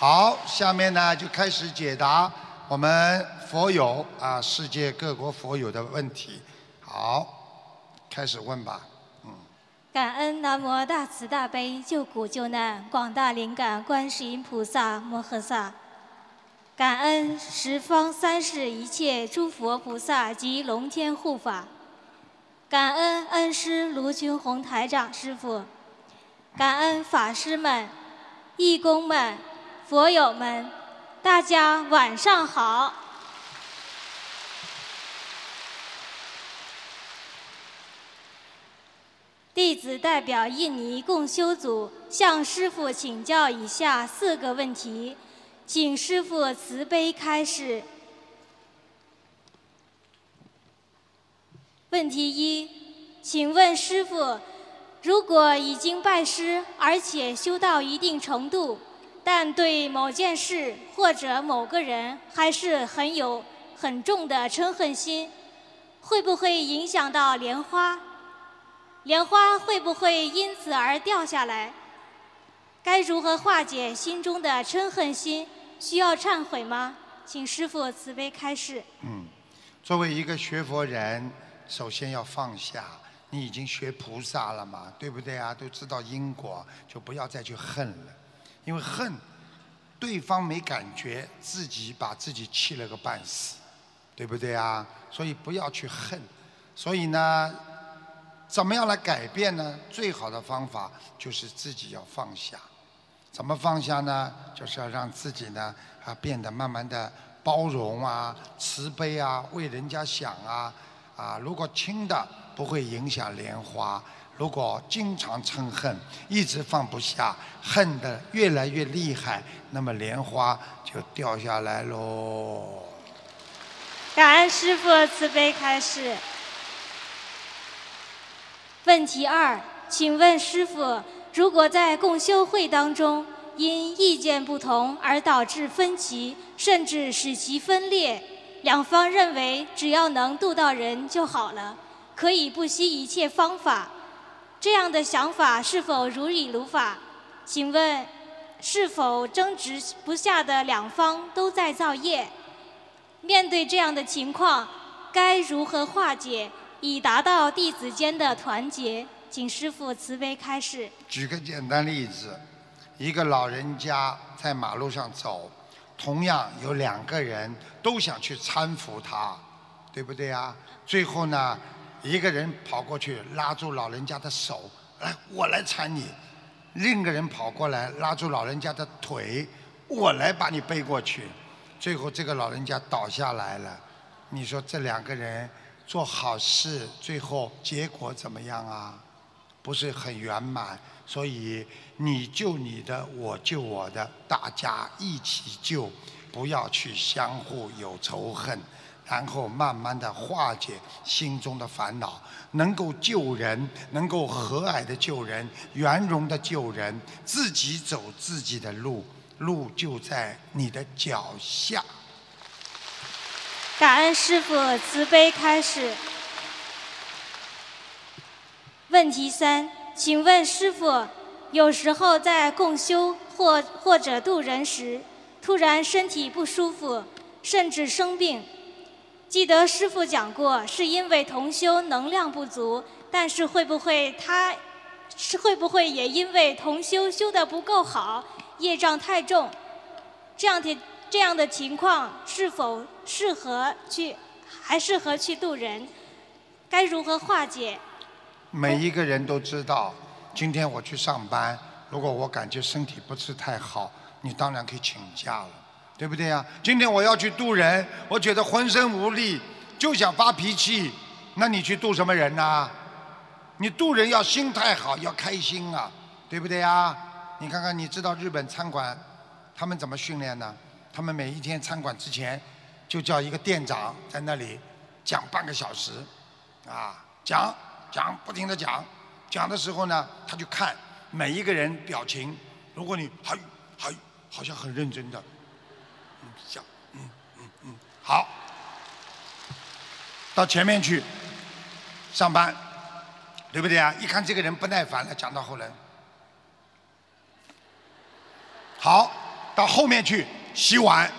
好，下面呢就开始解答我们佛友啊，世界各国佛友的问题。好，开始问吧。感恩南无大慈大悲救苦救难广大灵感观世音菩萨摩诃萨，感恩十方三世一切诸佛菩萨及龙天护法，感恩恩师卢军宏台长师傅，感恩法师们、义工们、佛友们，大家晚上好。弟子代表印尼共修组向师父请教以下四个问题，请师父慈悲开示。问题一，请问师父，如果已经拜师，而且修到一定程度，但对某件事或者某个人还是很有很重的嗔恨心，会不会影响到莲花？莲花会不会因此而掉下来？该如何化解心中的嗔恨心？需要忏悔吗？请师父慈悲开示。嗯，作为一个学佛人，首先要放下。你已经学菩萨了嘛，对不对啊？都知道因果，就不要再去恨了。因为恨，对方没感觉，自己把自己气了个半死，对不对啊？所以不要去恨。所以呢？怎么样来改变呢？最好的方法就是自己要放下。怎么放下呢？就是要让自己呢啊变得慢慢的包容啊、慈悲啊、为人家想啊啊。如果轻的不会影响莲花，如果经常嗔恨，一直放不下，恨得越来越厉害，那么莲花就掉下来喽。感恩师父慈悲开示。问题二，请问师傅，如果在共修会当中因意见不同而导致分歧，甚至使其分裂，两方认为只要能度到人就好了，可以不惜一切方法，这样的想法是否如理如法？请问，是否争执不下的两方都在造业？面对这样的情况，该如何化解？以达到弟子间的团结，请师父慈悲开示。举个简单例子，一个老人家在马路上走，同样有两个人都想去搀扶他，对不对啊？最后呢，一个人跑过去拉住老人家的手，来，我来搀你；另一个人跑过来拉住老人家的腿，我来把你背过去。最后这个老人家倒下来了。你说这两个人？做好事，最后结果怎么样啊？不是很圆满，所以你救你的，我救我的，大家一起救，不要去相互有仇恨，然后慢慢的化解心中的烦恼，能够救人，能够和蔼的救人，圆融的救人，自己走自己的路，路就在你的脚下。感恩师傅慈悲开始。问题三，请问师傅，有时候在共修或或者渡人时，突然身体不舒服，甚至生病。记得师父讲过，是因为同修能量不足，但是会不会他，是会不会也因为同修修的不够好，业障太重，这样的。这样的情况是否适合去，还适合去渡人？该如何化解？每一个人都知道，今天我去上班，如果我感觉身体不是太好，你当然可以请假了，对不对呀？今天我要去渡人，我觉得浑身无力，就想发脾气，那你去渡什么人呢？你渡人要心态好，要开心啊，对不对呀？你看看，你知道日本餐馆他们怎么训练呢？他们每一天餐馆之前，就叫一个店长在那里讲半个小时，啊，讲讲不停的讲，讲的时候呢，他就看每一个人表情，如果你还还好像很认真的，嗯，讲，嗯嗯嗯，好，到前面去上班，对不对啊？一看这个人不耐烦了，讲到后来，好。到后面去洗碗，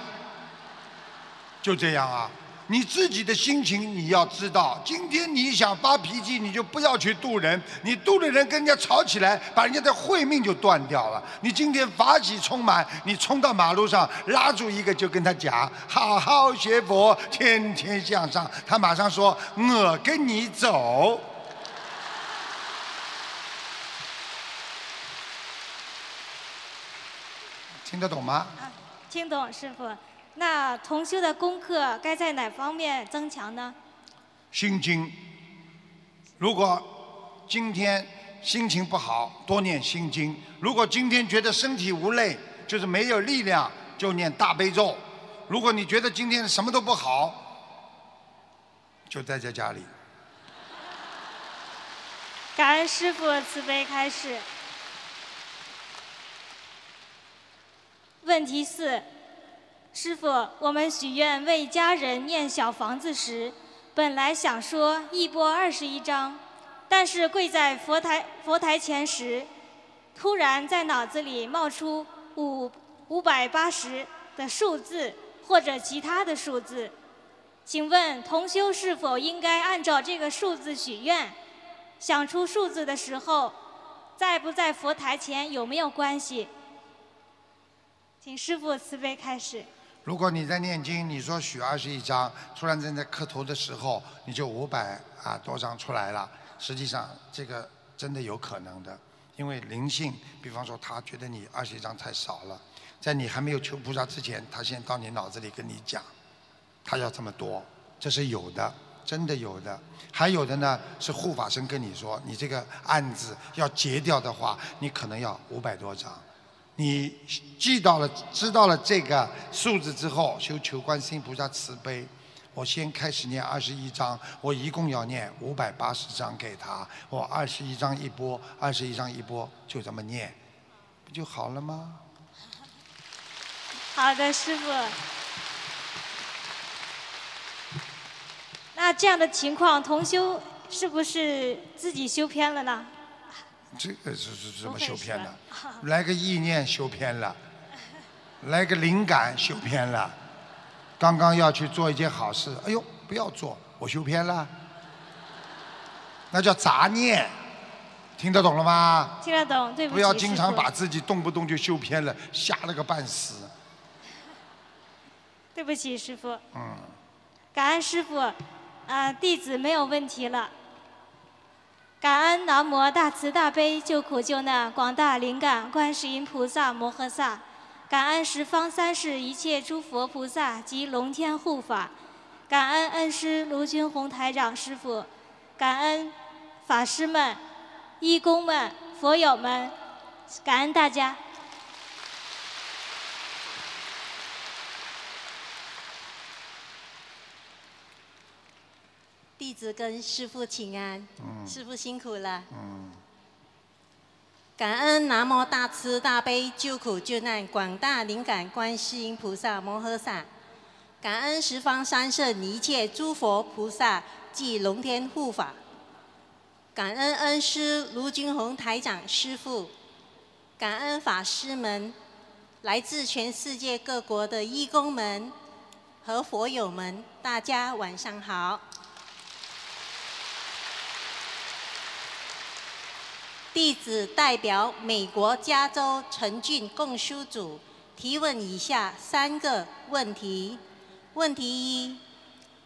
就这样啊。你自己的心情你要知道，今天你想发脾气，你就不要去渡人，你渡的人跟人家吵起来，把人家的慧命就断掉了。你今天法喜充满，你冲到马路上拉住一个就跟他讲：好好学佛，天天向上。他马上说：我跟你走。听得懂吗？听懂，师傅。那同修的功课该在哪方面增强呢？心经。如果今天心情不好，多念心经；如果今天觉得身体无累，就是没有力量，就念大悲咒。如果你觉得今天什么都不好，就待在家里。感恩师傅慈悲开示。问题四。师傅，我们许愿为家人念小房子时，本来想说一波二十一张，但是跪在佛台佛台前时，突然在脑子里冒出五五百八十的数字或者其他的数字，请问同修是否应该按照这个数字许愿？想出数字的时候，在不在佛台前有没有关系？请师傅慈悲开始。如果你在念经，你说许二十一张，突然间在磕头的时候，你就五百啊多张出来了。实际上这个真的有可能的，因为灵性，比方说他觉得你二十一张太少了，在你还没有求菩萨之前，他先到你脑子里跟你讲，他要这么多，这是有的，真的有的。还有的呢是护法神跟你说，你这个案子要结掉的话，你可能要五百多张。你记到了，知道了这个数字之后，求求观世音菩萨慈悲。我先开始念二十一章，我一共要念五百八十章给他。我二十一章一波，二十一章一波，就这么念，不就好了吗？好的，师傅。那这样的情况，同修是不是自己修偏了呢？这个是是怎么修偏的？来个意念修偏了，来个灵感修偏了。刚刚要去做一件好事，哎呦，不要做，我修偏了。那叫杂念，听得懂了吗？听得懂，对不起。不要经常把自己动不动就修偏了，吓了个半死。对不起，师傅。嗯。感恩师傅，啊，弟子没有问题了。感恩南无大慈大悲救苦救难广大灵感观世音菩萨摩诃萨，感恩十方三世一切诸佛菩萨及龙天护法，感恩恩师卢军宏台长师傅，感恩法师们、义工们、佛友们，感恩大家。弟子跟师父请安，师父辛苦了。感恩南无大慈大悲救苦救难广大灵感观世音菩萨摩诃萨，感恩十方三圣一切诸佛菩萨及龙天护法，感恩恩师卢军宏台长师父，感恩法师们，来自全世界各国的义工们和佛友们，大家晚上好。弟子代表美国加州陈俊共修组提问以下三个问题：问题一，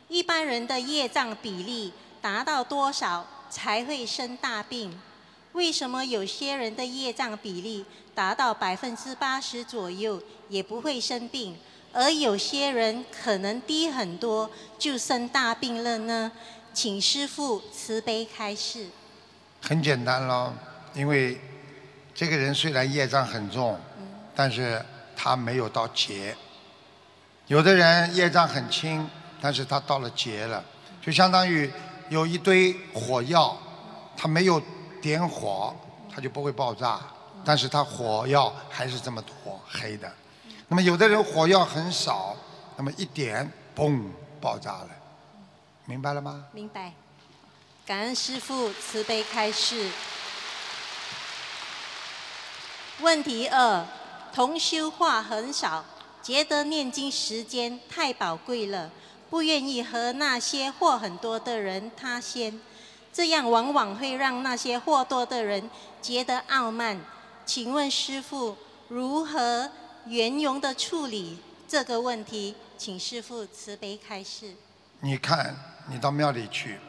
一般人的业障比例达到多少才会生大病？为什么有些人的业障比例达到百分之八十左右也不会生病，而有些人可能低很多就生大病了呢？请师父慈悲开示。很简单喽。因为这个人虽然业障很重，但是他没有到劫。有的人业障很轻，但是他到了劫了，就相当于有一堆火药，他没有点火，他就不会爆炸，但是他火药还是这么多黑的。那么有的人火药很少，那么一点嘣爆炸了，明白了吗？明白。感恩师父慈悲开示。问题二：同修话很少，觉得念经时间太宝贵了，不愿意和那些货很多的人他先，这样往往会让那些货多的人觉得傲慢。请问师父如何圆融的处理这个问题？请师父慈悲开示。你看，你到庙里去，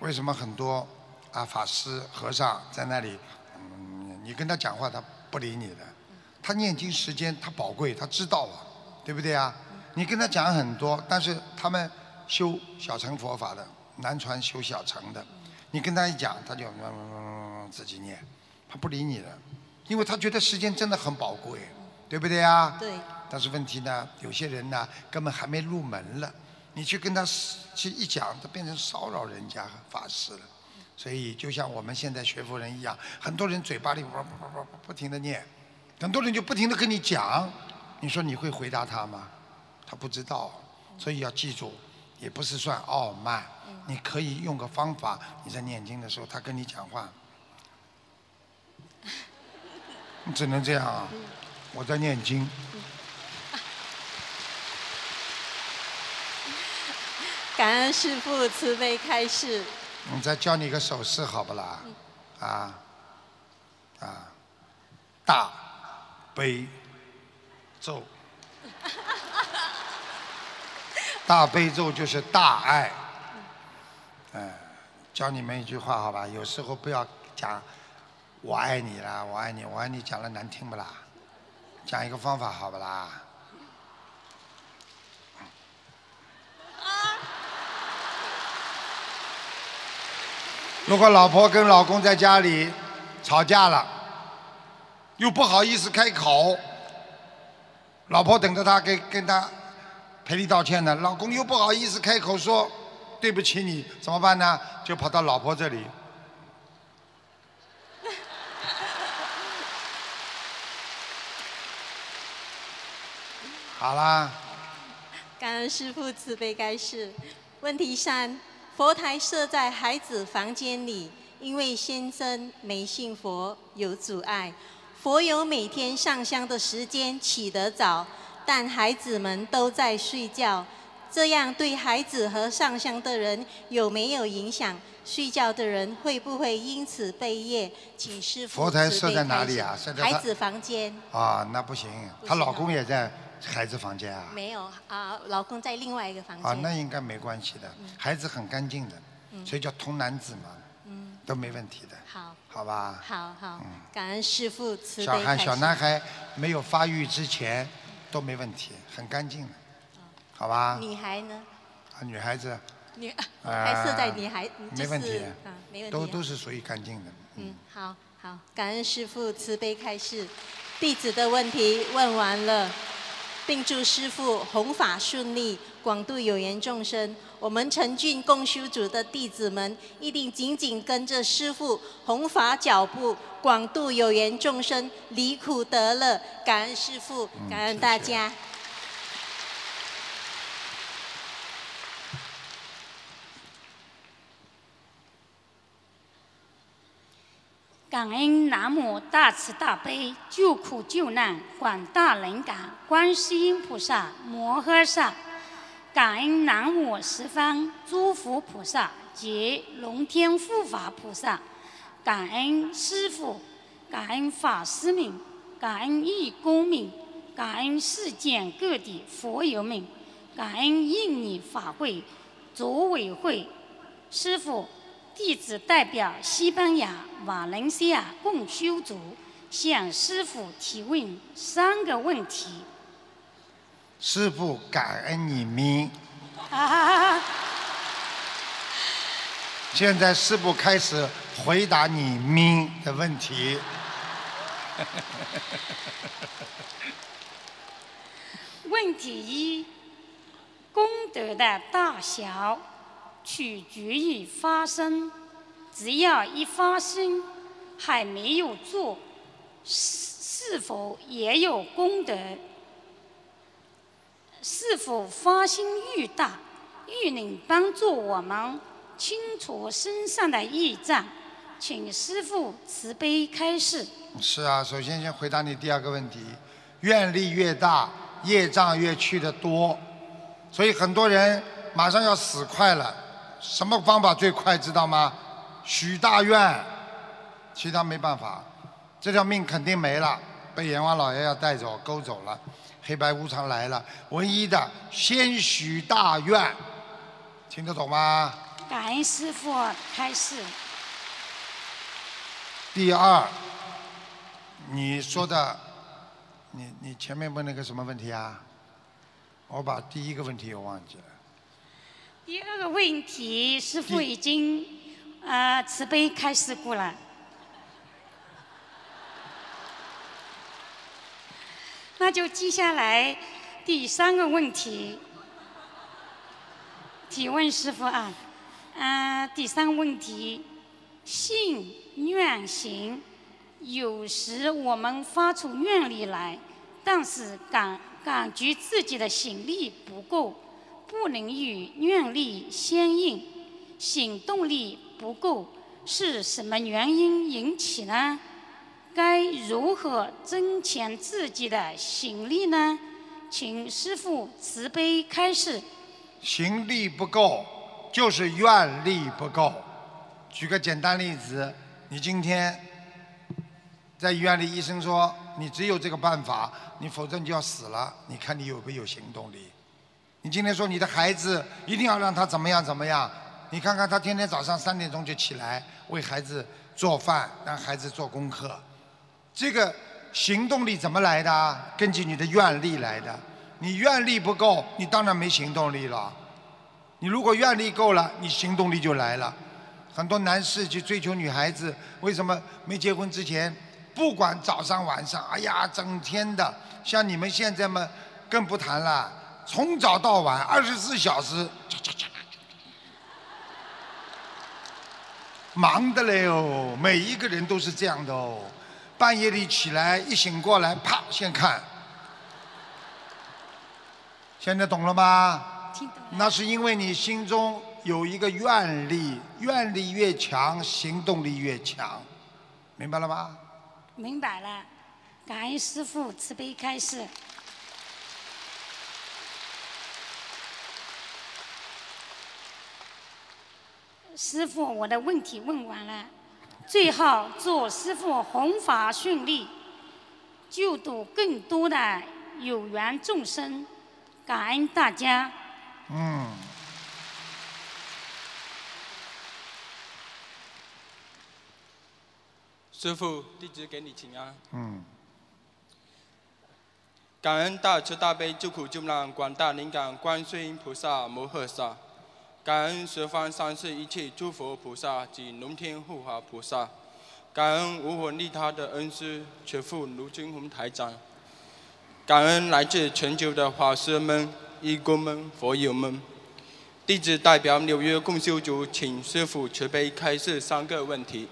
为什么很多啊法师和尚在那里？嗯，你跟他讲话，他不理你的。他念经时间他宝贵，他知道啊，对不对啊？你跟他讲很多，但是他们修小乘佛法的，南传修小乘的，你跟他一讲，他就自己念，他不理你的，因为他觉得时间真的很宝贵，对不对啊？对。但是问题呢，有些人呢根本还没入门了，你去跟他去一讲，他变成骚扰人家法师了。所以就像我们现在学佛人一样，很多人嘴巴里不停的念，很多人就不停的跟你讲，你说你会回答他吗？他不知道，所以要记住，也不是算傲慢，你可以用个方法，你在念经的时候，他跟你讲话，你只能这样啊，我在念经。感恩师父慈悲开示。我再教你一个手势，好不啦？啊啊，大悲咒，大悲咒就是大爱。嗯，教你们一句话，好吧？有时候不要讲“我爱你”啦，“我爱你”，“我爱你”讲了难听不啦？讲一个方法，好不啦？如果老婆跟老公在家里吵架了，又不好意思开口，老婆等着他跟跟他赔礼道歉呢，老公又不好意思开口说对不起你，怎么办呢？就跑到老婆这里。好啦。感恩师父慈悲开示。问题三。佛台设在孩子房间里，因为先生没信佛有阻碍。佛有每天上香的时间，起得早，但孩子们都在睡觉，这样对孩子和上香的人有没有影响？睡觉的人会不会因此被业？请师父佛台设在哪里啊？孩子房间。啊，那不行，她老公也在。孩子房间啊？没有啊，老公在另外一个房间。啊，那应该没关系的，孩子很干净的，所以叫童男子嘛，都没问题的。好，好吧。好好，感恩师父慈悲小孩小男孩没有发育之前都没问题，很干净的，好吧？女孩呢？啊，女孩子。女还是在女孩，没问题。啊，没问题。都都是属于干净的。嗯，好好，感恩师父慈悲开示，弟子的问题问完了。并祝师父弘法顺利，广度有缘众生。我们陈俊共修组的弟子们一定紧紧跟着师父弘法脚步，广度有缘众生，离苦得乐。感恩师父，感恩大家。感恩南无大慈大悲救苦救难广大灵感观世音菩萨摩诃萨，感恩南无十方诸佛菩萨及龙天护法菩萨，感恩师父，感恩法师们，感恩义工们，感恩世界各地佛友们，感恩印尼法会组委会师父。弟子代表西班牙、瓦伦西亚共修组向师傅提问三个问题。师傅，感恩你们。现在师傅开始回答你们的问题。问题一：功德的大小。取决于发生，只要一发生，还没有做，是是否也有功德？是否发心愈大，愈能帮助我们清除身上的业障？请师父慈悲开示。是啊，首先先回答你第二个问题，愿力越大，业障越去的多，所以很多人马上要死快了。什么方法最快？知道吗？许大愿，其他没办法，这条命肯定没了，被阎王老爷要带走、勾走了。黑白无常来了，唯一的先许大愿，听得懂吗？感恩师傅开示。第二，你说的，你你前面问了个什么问题啊？我把第一个问题又忘记了。第二个问题，师傅已经呃慈悲开示过了。那就接下来第三个问题，提问师傅啊，嗯，第三个问题，信愿行，有时我们发出愿力来，但是感感觉自己的行力不够，不能与愿力相应，行动力不够，是什么原因引起呢？该如何增强自己的行力呢？请师父慈悲开示。行力不够，就是愿力不够。举个简单例子，你今天在医院里，医生说你只有这个办法，你否则你就要死了。你看你有没有行动力？你今天说你的孩子一定要让他怎么样怎么样？你看看他天天早上三点钟就起来为孩子做饭，让孩子做功课。这个行动力怎么来的？根据你的愿力来的。你愿力不够，你当然没行动力了。你如果愿力够了，你行动力就来了。很多男士去追求女孩子，为什么没结婚之前，不管早上晚上，哎呀，整天的。像你们现在嘛，更不谈了，从早到晚，二十四小时，忙的嘞哦，每一个人都是这样的哦。半夜里起来，一醒过来，啪，先看。现在懂了吗？听懂了。那是因为你心中有一个愿力，愿力越强，行动力越强，明白了吗？明白了，感恩师父慈悲开示。师傅，我的问题问完了。最后祝师傅弘法顺利，救度更多的有缘众生，感恩大家。嗯。师傅，弟子给你请安。嗯。感恩大慈大悲救苦救难广大灵感观世音菩萨摩诃萨。感恩十方三世一切诸佛菩萨及龙天护法菩萨，感恩无我利他的恩师全父卢军宏台长，感恩来自全球的法师们、义工们、佛友们。弟子代表纽约共修组，请师父慈悲开示三个问题。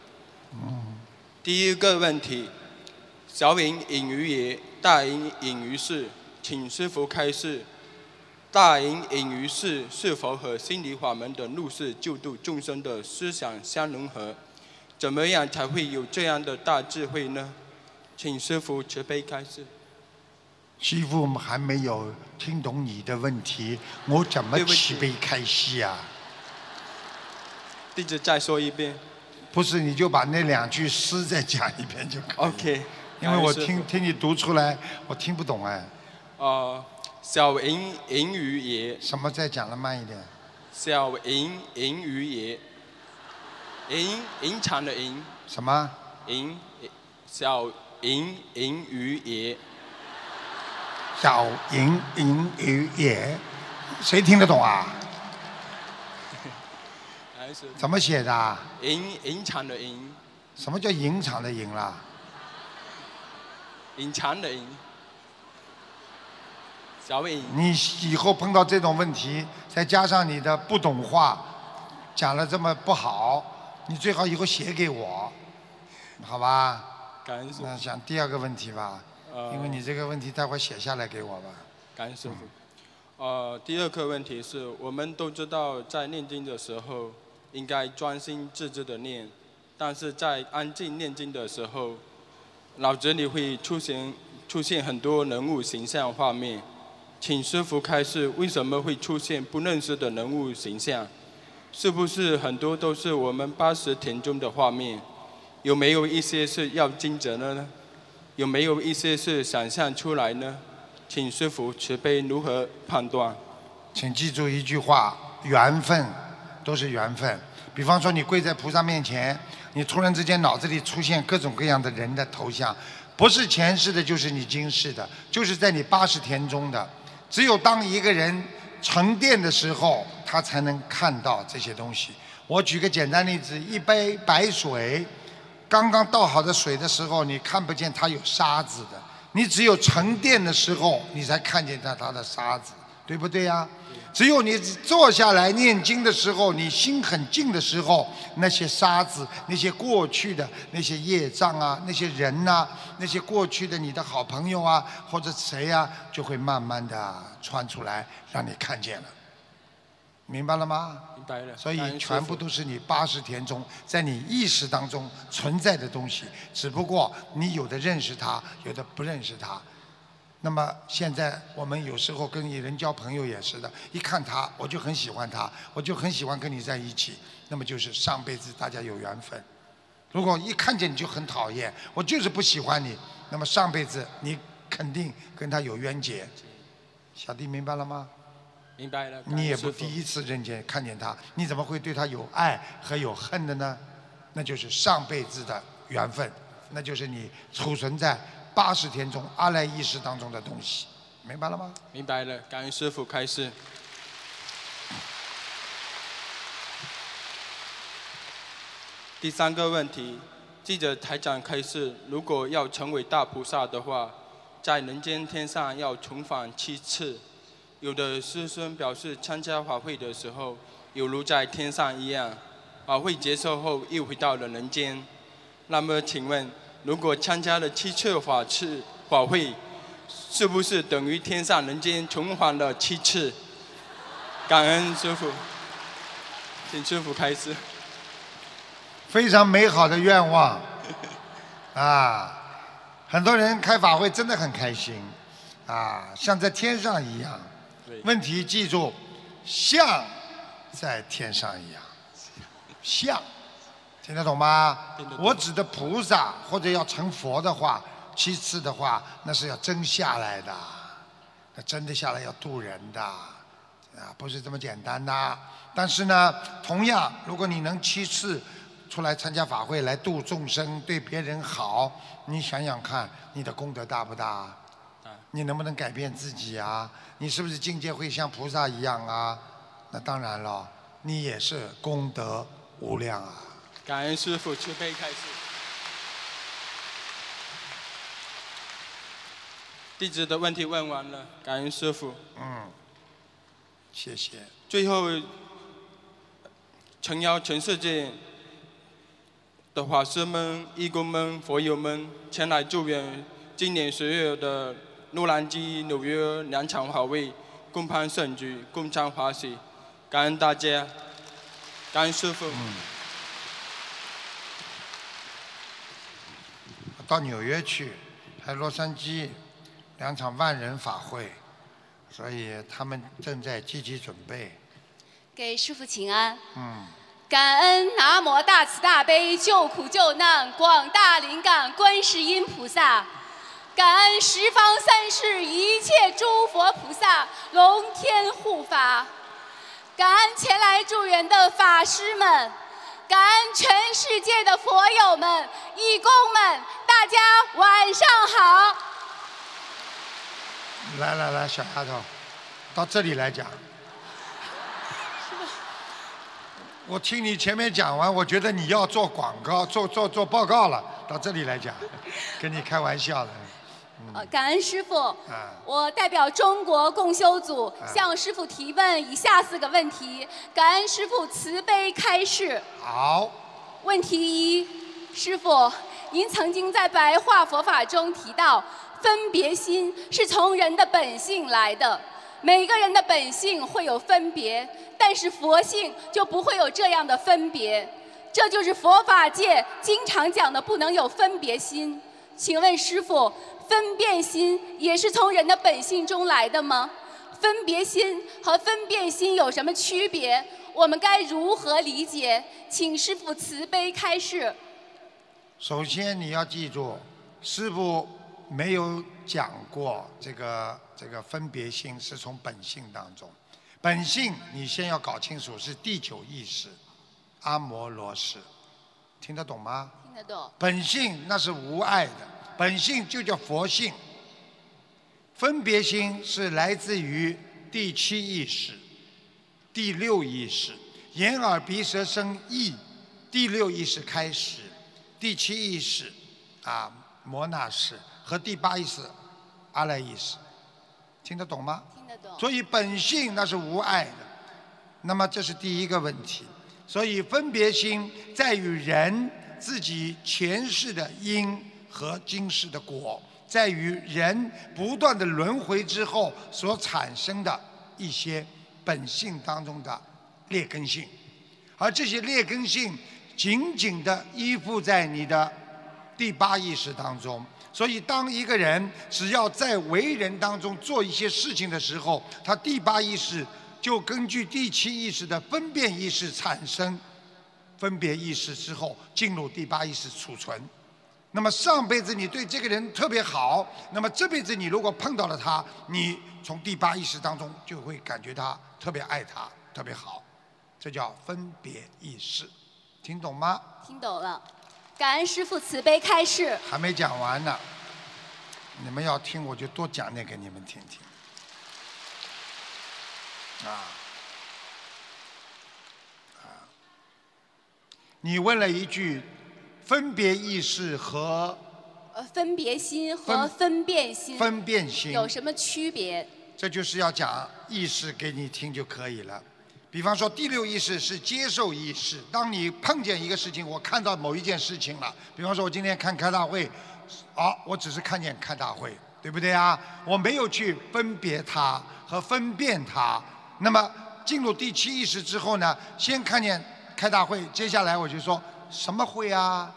第一个问题：小隐隐于野，大隐隐于市，请师父开示。大隐隐于市是否和心理法门的入世救度众生的思想相融合？怎么样才会有这样的大智慧呢？请师傅慈悲开示。师傅，我们还没有听懂你的问题，我怎么慈悲开示啊？弟子再说一遍。不是，你就把那两句诗再讲一遍就可以。OK。因为我听听你读出来，我听不懂哎。哦。小隐隐于野。什么？再讲的慢一点。小隐隐于野。隐隐藏的隐。什么？隐小隐隐于野。小隐隐于野，谁听得懂啊？怎么写的？隐隐藏的银。什么叫隐藏的银啦？隐藏的隐。小伟，你以后碰到这种问题，再加上你的不懂话，讲了这么不好，你最好以后写给我，好吧？感恩师傅。那讲第二个问题吧，因为你这个问题待会写下来给我吧。感恩师傅。呃，第二个问题是我们都知道，在念经的时候应该专心致志的念，但是在安静念经的时候，脑子里会出现。出现很多人物形象画面，请师傅开示为什么会出现不认识的人物形象？是不是很多都是我们八十田中的画面？有没有一些是要惊蛰的呢？有没有一些是想象出来呢？请师傅慈悲如何判断？请记住一句话：缘分都是缘分。比方说，你跪在菩萨面前，你突然之间脑子里出现各种各样的人的头像，不是前世的，就是你今世的，就是在你八十田中的。只有当一个人沉淀的时候，他才能看到这些东西。我举个简单例子：一杯白水，刚刚倒好的水的时候，你看不见它有沙子的。你只有沉淀的时候，你才看见它它的沙子，对不对呀？只有你坐下来念经的时候，你心很静的时候，那些沙子、那些过去的那些业障啊、那些人呐、那些过去的你的好朋友啊，或者谁呀、就会慢慢的穿出来，让你看见了。明白了吗？明白了。所以全部都是你八十田中在你意识当中存在的东西，只不过你有的认识它，有的不认识它。那么现在我们有时候跟人交朋友也是的，一看他我就很喜欢他，我就很喜欢跟你在一起，那么就是上辈子大家有缘分。如果一看见你就很讨厌，我就是不喜欢你，那么上辈子你肯定跟他有冤结。小弟明白了吗？明白了。你也不第一次认见看见他，你怎么会对他有爱和有恨的呢？那就是上辈子的缘分，那就是你储存在八十天中阿赖意识当中的东西，明白了吗？明白了，感恩师傅开示。第三个问题，记者台长开示，如果要成为大菩萨的话，在人间天上要重返七次。有的师兄表示，参加法会的时候，犹如在天上一样，法会结束后又回到了人间。那么，请问，如果参加了七次法次法会，是不是等于天上人间重返了七次？感恩师傅，请师傅开始。非常美好的愿望 啊！很多人开法会真的很开心啊，像在天上一样。问题记住，像在天上一样，像，听得懂吗？懂我指的菩萨或者要成佛的话，其次的话，那是要真下来的，那真的下来要渡人的，啊，不是这么简单的。但是呢，同样，如果你能七次出来参加法会来度众生，对别人好，你想想看，你的功德大不大？大你能不能改变自己啊？你是不是境界会像菩萨一样啊？那当然了，你也是功德无量啊。感恩师傅慈悲开示。弟子的问题问完了，感恩师傅。嗯，谢谢。最后，诚邀全世界的法师们、义工们、佛友们前来祝愿今年十月的洛杉矶、纽约两场法会共攀盛举，共襄华喜。感恩大家，感恩师傅。到纽约去，还有洛杉矶两场万人法会，所以他们正在积极准备。给师傅请安。嗯，感恩南无大慈大悲救苦救难广大灵感观世音菩萨，感恩十方三世一切诸佛菩萨龙天护法，感恩前来助缘的法师们，感恩全世界的佛友们、义工们，大家晚上好。来来来，小丫头，到这里来讲。我听你前面讲完，我觉得你要做广告、做做做报告了。到这里来讲，跟你开玩笑的。呃，感恩师傅。啊我代表中国共修组向师傅提问以下四个问题，感恩师傅慈悲开示。好，问题一，师傅，您曾经在白话佛法中提到，分别心是从人的本性来的，每个人的本性会有分别，但是佛性就不会有这样的分别，这就是佛法界经常讲的不能有分别心。请问师傅，分辨心也是从人的本性中来的吗？分别心和分辨心有什么区别？我们该如何理解？请师傅慈悲开示。首先你要记住，师傅没有讲过这个这个分别心是从本性当中，本性你先要搞清楚是第九意识，阿摩罗什，听得懂吗？本性那是无爱的，本性就叫佛性。分别心是来自于第七意识、第六意识，眼耳鼻舌身意，第六意识开始，第七意识啊摩那识和第八意识阿赖意识，听得懂吗？听得懂。所以本性那是无爱的，那么这是第一个问题。所以分别心在于人自己前世的因和今世的果，在于人不断的轮回之后所产生的一些本性当中的劣根性，而这些劣根性紧紧的依附在你的第八意识当中。所以，当一个人只要在为人当中做一些事情的时候，他第八意识就根据第七意识的分辨意识产生分别意识之后，进入第八意识储存。那么上辈子你对这个人特别好，那么这辈子你如果碰到了他，你从第八意识当中就会感觉他特别爱他，特别好，这叫分别意识，听懂吗？听懂了。感恩师父慈悲开示。还没讲完呢，你们要听我就多讲点给你们听听。啊啊！你问了一句，分别意识和呃，分别心和分分辨心分辨心有什么区别？这就是要讲意识给你听就可以了。比方说，第六意识是接受意识。当你碰见一个事情，我看到某一件事情了。比方说，我今天看开大会，啊，我只是看见开大会，对不对啊？我没有去分别它和分辨它。那么进入第七意识之后呢，先看见开大会，接下来我就说什么会啊？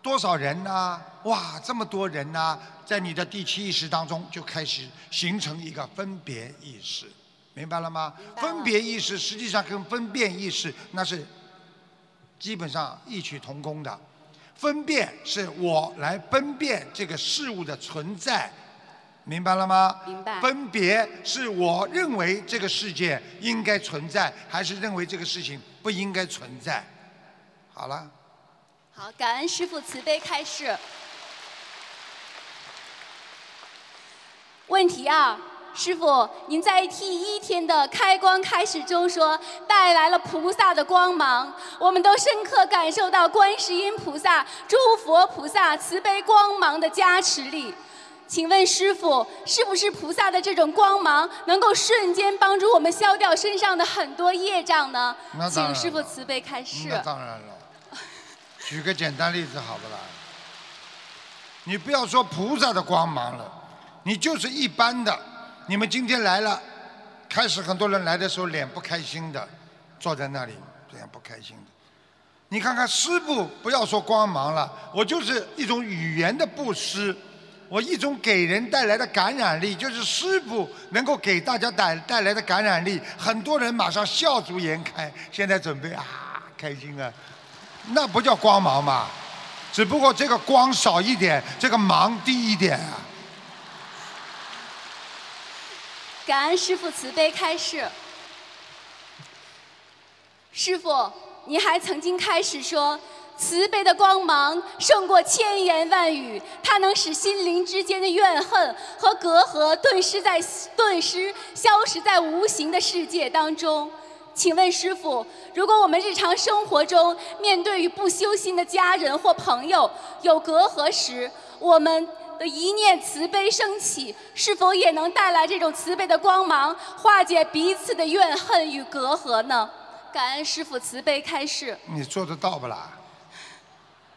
多少人呐、哇，这么多人呐、在你的第七意识当中就开始形成一个分别意识，明白了吗？了分别意识实际上跟分辨意识那是基本上异曲同工的。分辨是我来分辨这个事物的存在，明白了吗？明白分别是我认为这个世界应该存在，还是认为这个事情不应该存在？好了。好，感恩师父慈悲开示。问题二，师傅，您在第一天的开光开始中说，带来了菩萨的光芒，我们都深刻感受到观世音菩萨、诸佛菩萨慈悲光芒的加持力。请问师傅，是不是菩萨的这种光芒能够瞬间帮助我们消掉身上的很多业障呢那？请师傅慈悲开示。那当然了，举个简单例子好不啦？你不要说菩萨的光芒了，你就是一般的。你们今天来了，开始很多人来的时候脸不开心的，坐在那里这样不开心的。你看看师傅，不要说光芒了，我就是一种语言的布施，我一种给人带来的感染力，就是师傅能够给大家带带来的感染力，很多人马上笑逐颜开，现在准备啊开心啊，那不叫光芒嘛，只不过这个光少一点，这个芒低一点啊。感恩师父慈悲开示。师傅，您还曾经开始说，慈悲的光芒胜过千言万语，它能使心灵之间的怨恨和隔阂顿时在顿时消失在无形的世界当中。请问师傅，如果我们日常生活中面对与不修心的家人或朋友有隔阂时，我们的一念慈悲升起，是否也能带来这种慈悲的光芒，化解彼此的怨恨与隔阂呢？感恩师傅慈悲开示。你做得到不啦？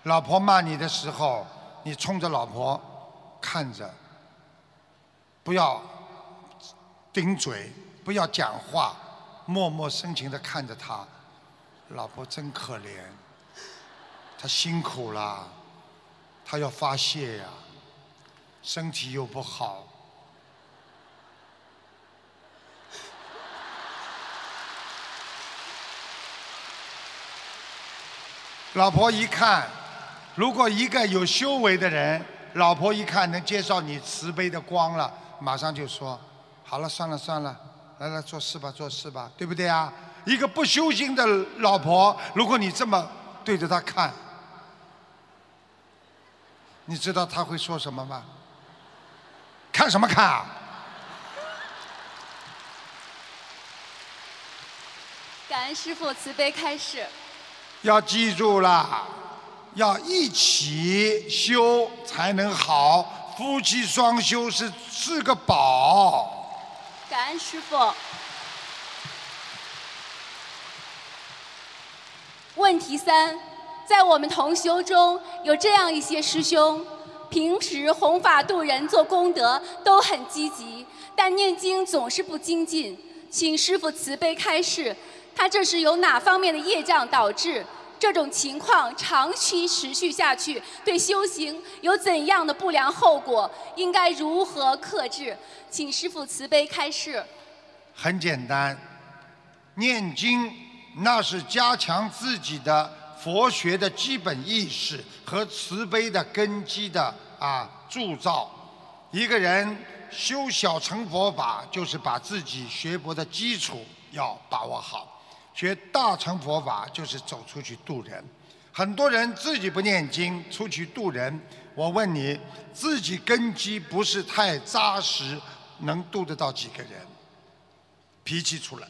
老婆骂你的时候，你冲着老婆看着，不要顶嘴，不要讲话，默默深情地看着她。老婆真可怜，她辛苦了，她要发泄呀，身体又不好。老婆一看，如果一个有修为的人，老婆一看能接受你慈悲的光了，马上就说：“好了，算了算了，来来做事吧，做事吧，对不对啊？”一个不修心的老婆，如果你这么对着她看，你知道她会说什么吗？看什么看啊？感恩师傅慈悲开示。要记住了，要一起修才能好，夫妻双修是是个宝。感恩师傅。问题三，在我们同修中有这样一些师兄，平时弘法度人做功德都很积极，但念经总是不精进，请师傅慈悲开示。他这是由哪方面的业障导致？这种情况长期持续下去，对修行有怎样的不良后果？应该如何克制？请师父慈悲开示。很简单，念经那是加强自己的佛学的基本意识和慈悲的根基的啊铸造。一个人修小乘佛法，就是把自己学佛的基础要把握好。学大乘佛法就是走出去度人，很多人自己不念经出去度人，我问你，自己根基不是太扎实，能度得到几个人？脾气出来，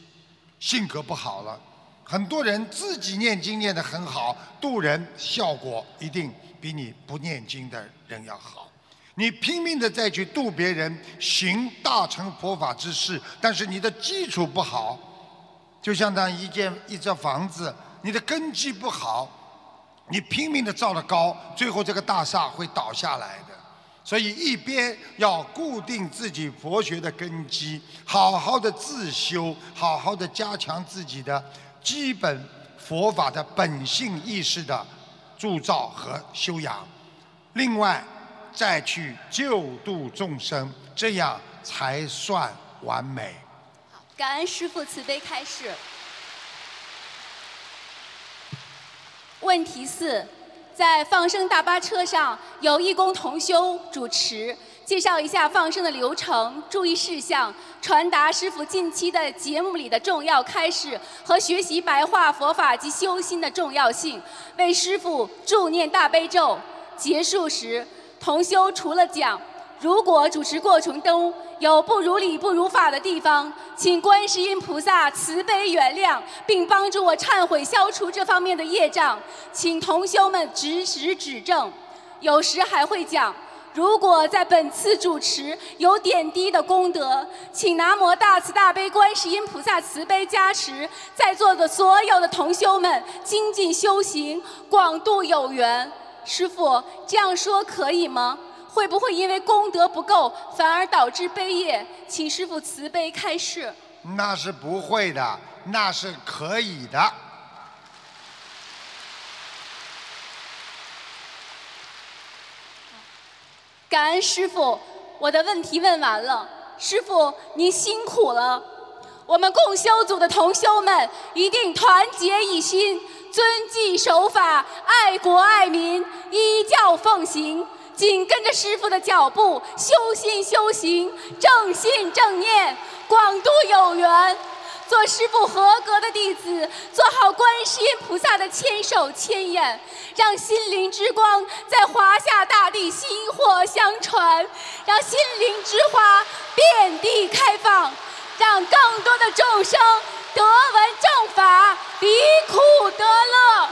性格不好了，很多人自己念经念得很好，度人效果一定比你不念经的人要好。你拼命的再去度别人，行大乘佛法之事，但是你的基础不好。就相当于一间一座房子，你的根基不好，你拼命的造的高，最后这个大厦会倒下来的。所以一边要固定自己佛学的根基，好好的自修，好好的加强自己的基本佛法的本性意识的铸造和修养。另外，再去救度众生，这样才算完美。感恩师父慈悲开示。问题四，在放生大巴车上有义工同修主持，介绍一下放生的流程、注意事项，传达师父近期的节目里的重要开示和学习白话佛法及修心的重要性，为师父助念大悲咒。结束时，同修除了讲。如果主持过程中有不如理、不如法的地方，请观世音菩萨慈悲原谅，并帮助我忏悔、消除这方面的业障。请同修们及时指正。有时还会讲，如果在本次主持有点滴的功德，请南无大慈大悲观世音菩萨慈悲加持，在座的所有的同修们精进修行，广度有缘。师父，这样说可以吗？会不会因为功德不够，反而导致悲业？请师傅慈悲开示。那是不会的，那是可以的。感恩师傅，我的问题问完了。师傅，您辛苦了。我们共修组的同修们一定团结一心，遵纪守法，爱国爱民，依教奉行。紧跟着师傅的脚步，修心修行，正信正念，广度有缘，做师傅合格的弟子，做好观世音菩萨的千手千眼，让心灵之光在华夏大地薪火相传，让心灵之花遍地开放，让更多的众生得闻正法，离苦得乐。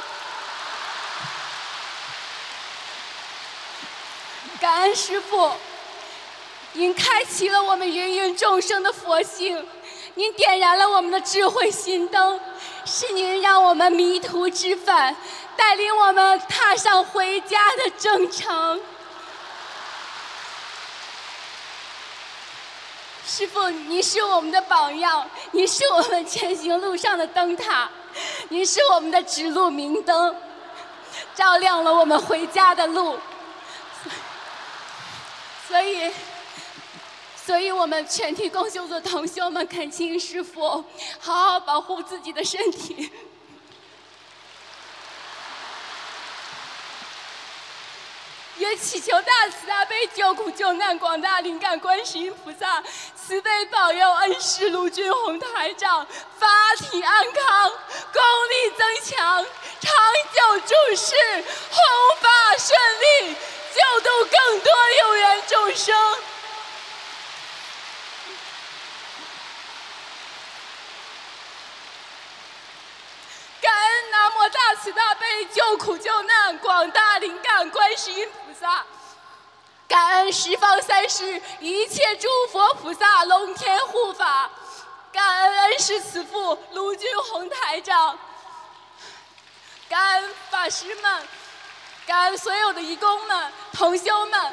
感恩师父，您开启了我们芸芸众生的佛性，您点燃了我们的智慧心灯，是您让我们迷途知返，带领我们踏上回家的征程。师父，您是我们的榜样，您是我们前行路上的灯塔，您是我们的指路明灯，照亮了我们回家的路。所以，所以我们全体共修组同修们恳请师傅好好保护自己的身体。也祈求大慈大悲救苦救难广大灵感观世音菩萨慈悲保佑恩师卢俊宏台长法体安康，功力增强，长久住世，弘法顺利，救度更多有缘众生。感恩南无大慈大悲救苦救难广大灵感观世音菩萨，感恩十方三世一切诸佛菩萨龙天护法，感恩恩师慈父卢军宏台长，感恩法师们，感恩所有的义工们、同修们，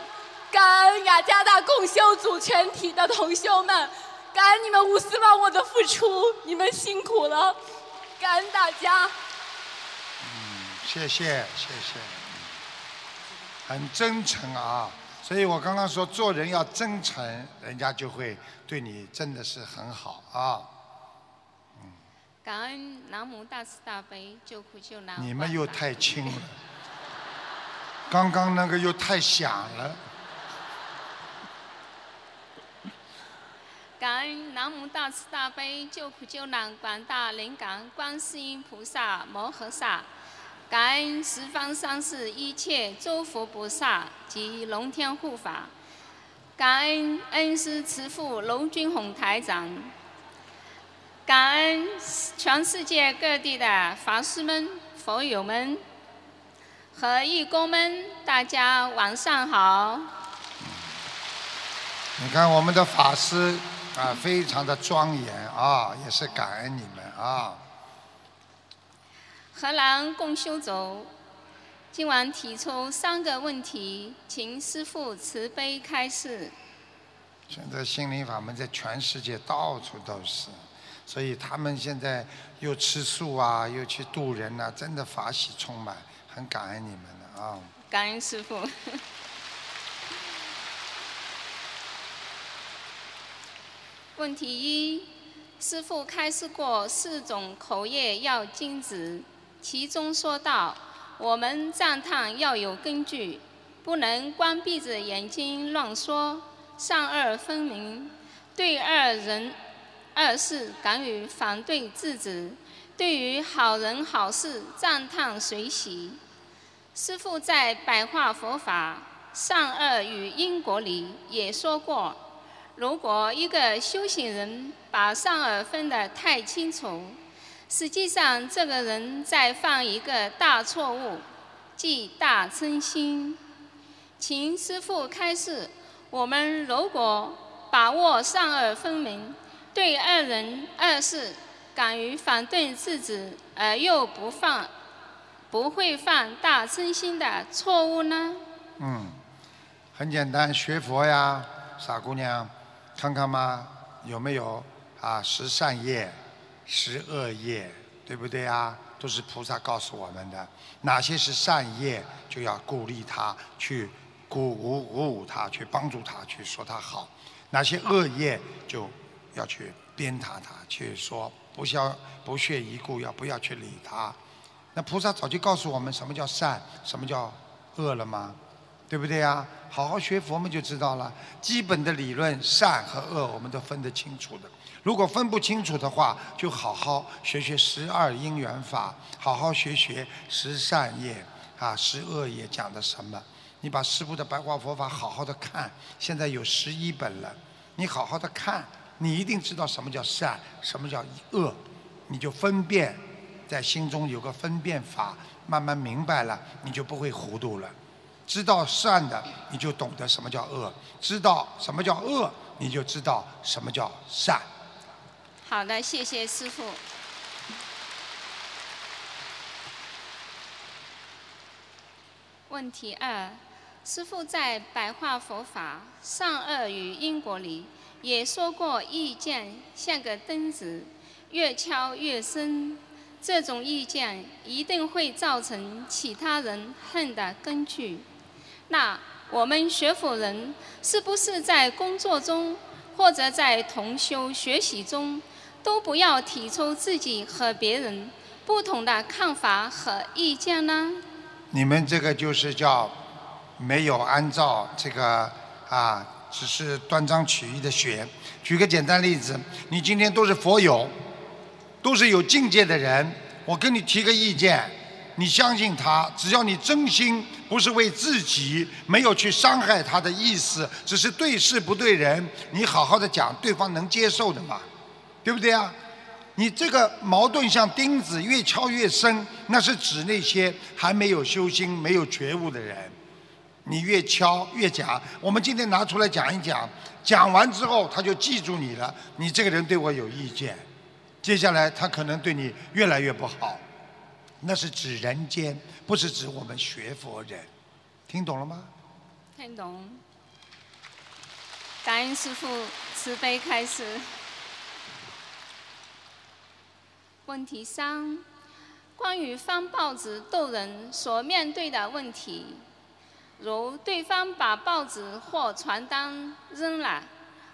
感恩雅加达共修组全体的同修们，感恩你们无私忘我的付出，你们辛苦了。感恩大家。谢谢谢谢，很真诚啊。所以我刚刚说做人要真诚，人家就会对你真的是很好啊。感恩南无大慈大悲救苦救难。你们又太轻了，刚刚那个又太响了。感恩南无大慈大悲救苦救难广大灵感观世音菩萨摩诃萨，感恩十方三世一切诸佛菩萨及龙天护法，感恩恩师慈父龙君宏台长，感恩全世界各地的法师们、佛友们和义工们，大家晚上好。你看我们的法师啊，非常的庄严啊，也是感恩你们啊。荷兰共修组今晚提出三个问题，请师父慈悲开示。现在心灵法门在全世界到处都是，所以他们现在又吃素啊，又去度人呐、真的法喜充满，很感恩你们的啊。感恩师傅。问题一：师傅开示过四种口业要禁止，其中说到，我们赞叹要有根据，不能光闭着眼睛乱说，善恶分明，对二人二事敢于反对制止，对于好人好事赞叹随喜。师父在《白话佛法善恶与因果》里也说过，如果一个修行人把善恶分得太清楚，实际上这个人在犯一个大错误，即大嗔心。请师父开示，我们如果把握善恶分明，对恶人恶事敢于反对自己，而又不犯不会犯大嗔心的错误呢？嗯，很简单，学佛呀，傻姑娘，看看嘛，有没有啊十善业、十恶业，对不对啊？都是菩萨告诉我们的。哪些是善业，就要鼓励他，去鼓舞鼓舞他，去帮助他，去说他好；哪些恶业，就要去鞭挞他，去说不消不屑一顾，要不要去理他？那菩萨早就告诉我们什么叫善，什么叫恶了吗？对不对呀？好好学佛，我们就知道了。基本的理论，善和恶，我们都分得清楚的。如果分不清楚的话，就好好学学十二因缘法，好好学学十善业啊，十恶业讲的什么？你把师父的白话佛法好好的看，现在有十一本了，你好好的看，你一定知道什么叫善，什么叫恶，你就分辨，在心中有个分辨法，慢慢明白了，你就不会糊涂了。知道善的，你就懂得什么叫恶；知道什么叫恶，你就知道什么叫善。好的，谢谢师父。问题二：师父在《白话佛法善恶与因果》里也说过，意见像个灯子，越敲越深。这种意见一定会造成其他人恨的根据。那我们学佛人是不是在工作中或者在同修学习中，都不要提出自己和别人不同的看法和意见呢？你们这个就是叫没有按照这个啊，只是断章取义的学。举个简单例子，你今天都是佛友，都是有境界的人，我跟你提个意见，你相信他，只要你真心不是为自己，没有去伤害他的意思，只是对事不对人，你好好的讲，对方能接受的嘛，对不对啊？你这个矛盾像钉子，越敲越深，那是指那些还没有修心、没有觉悟的人。你越敲越讲，我们今天拿出来讲一讲，讲完之后他就记住你了。你这个人对我有意见，接下来他可能对你越来越不好。那是指人间，不是指我们学佛人。听懂了吗？听懂。感恩师父慈悲开示。问题三：关于翻报纸逗人所面对的问题，如对方把报纸或传单扔了，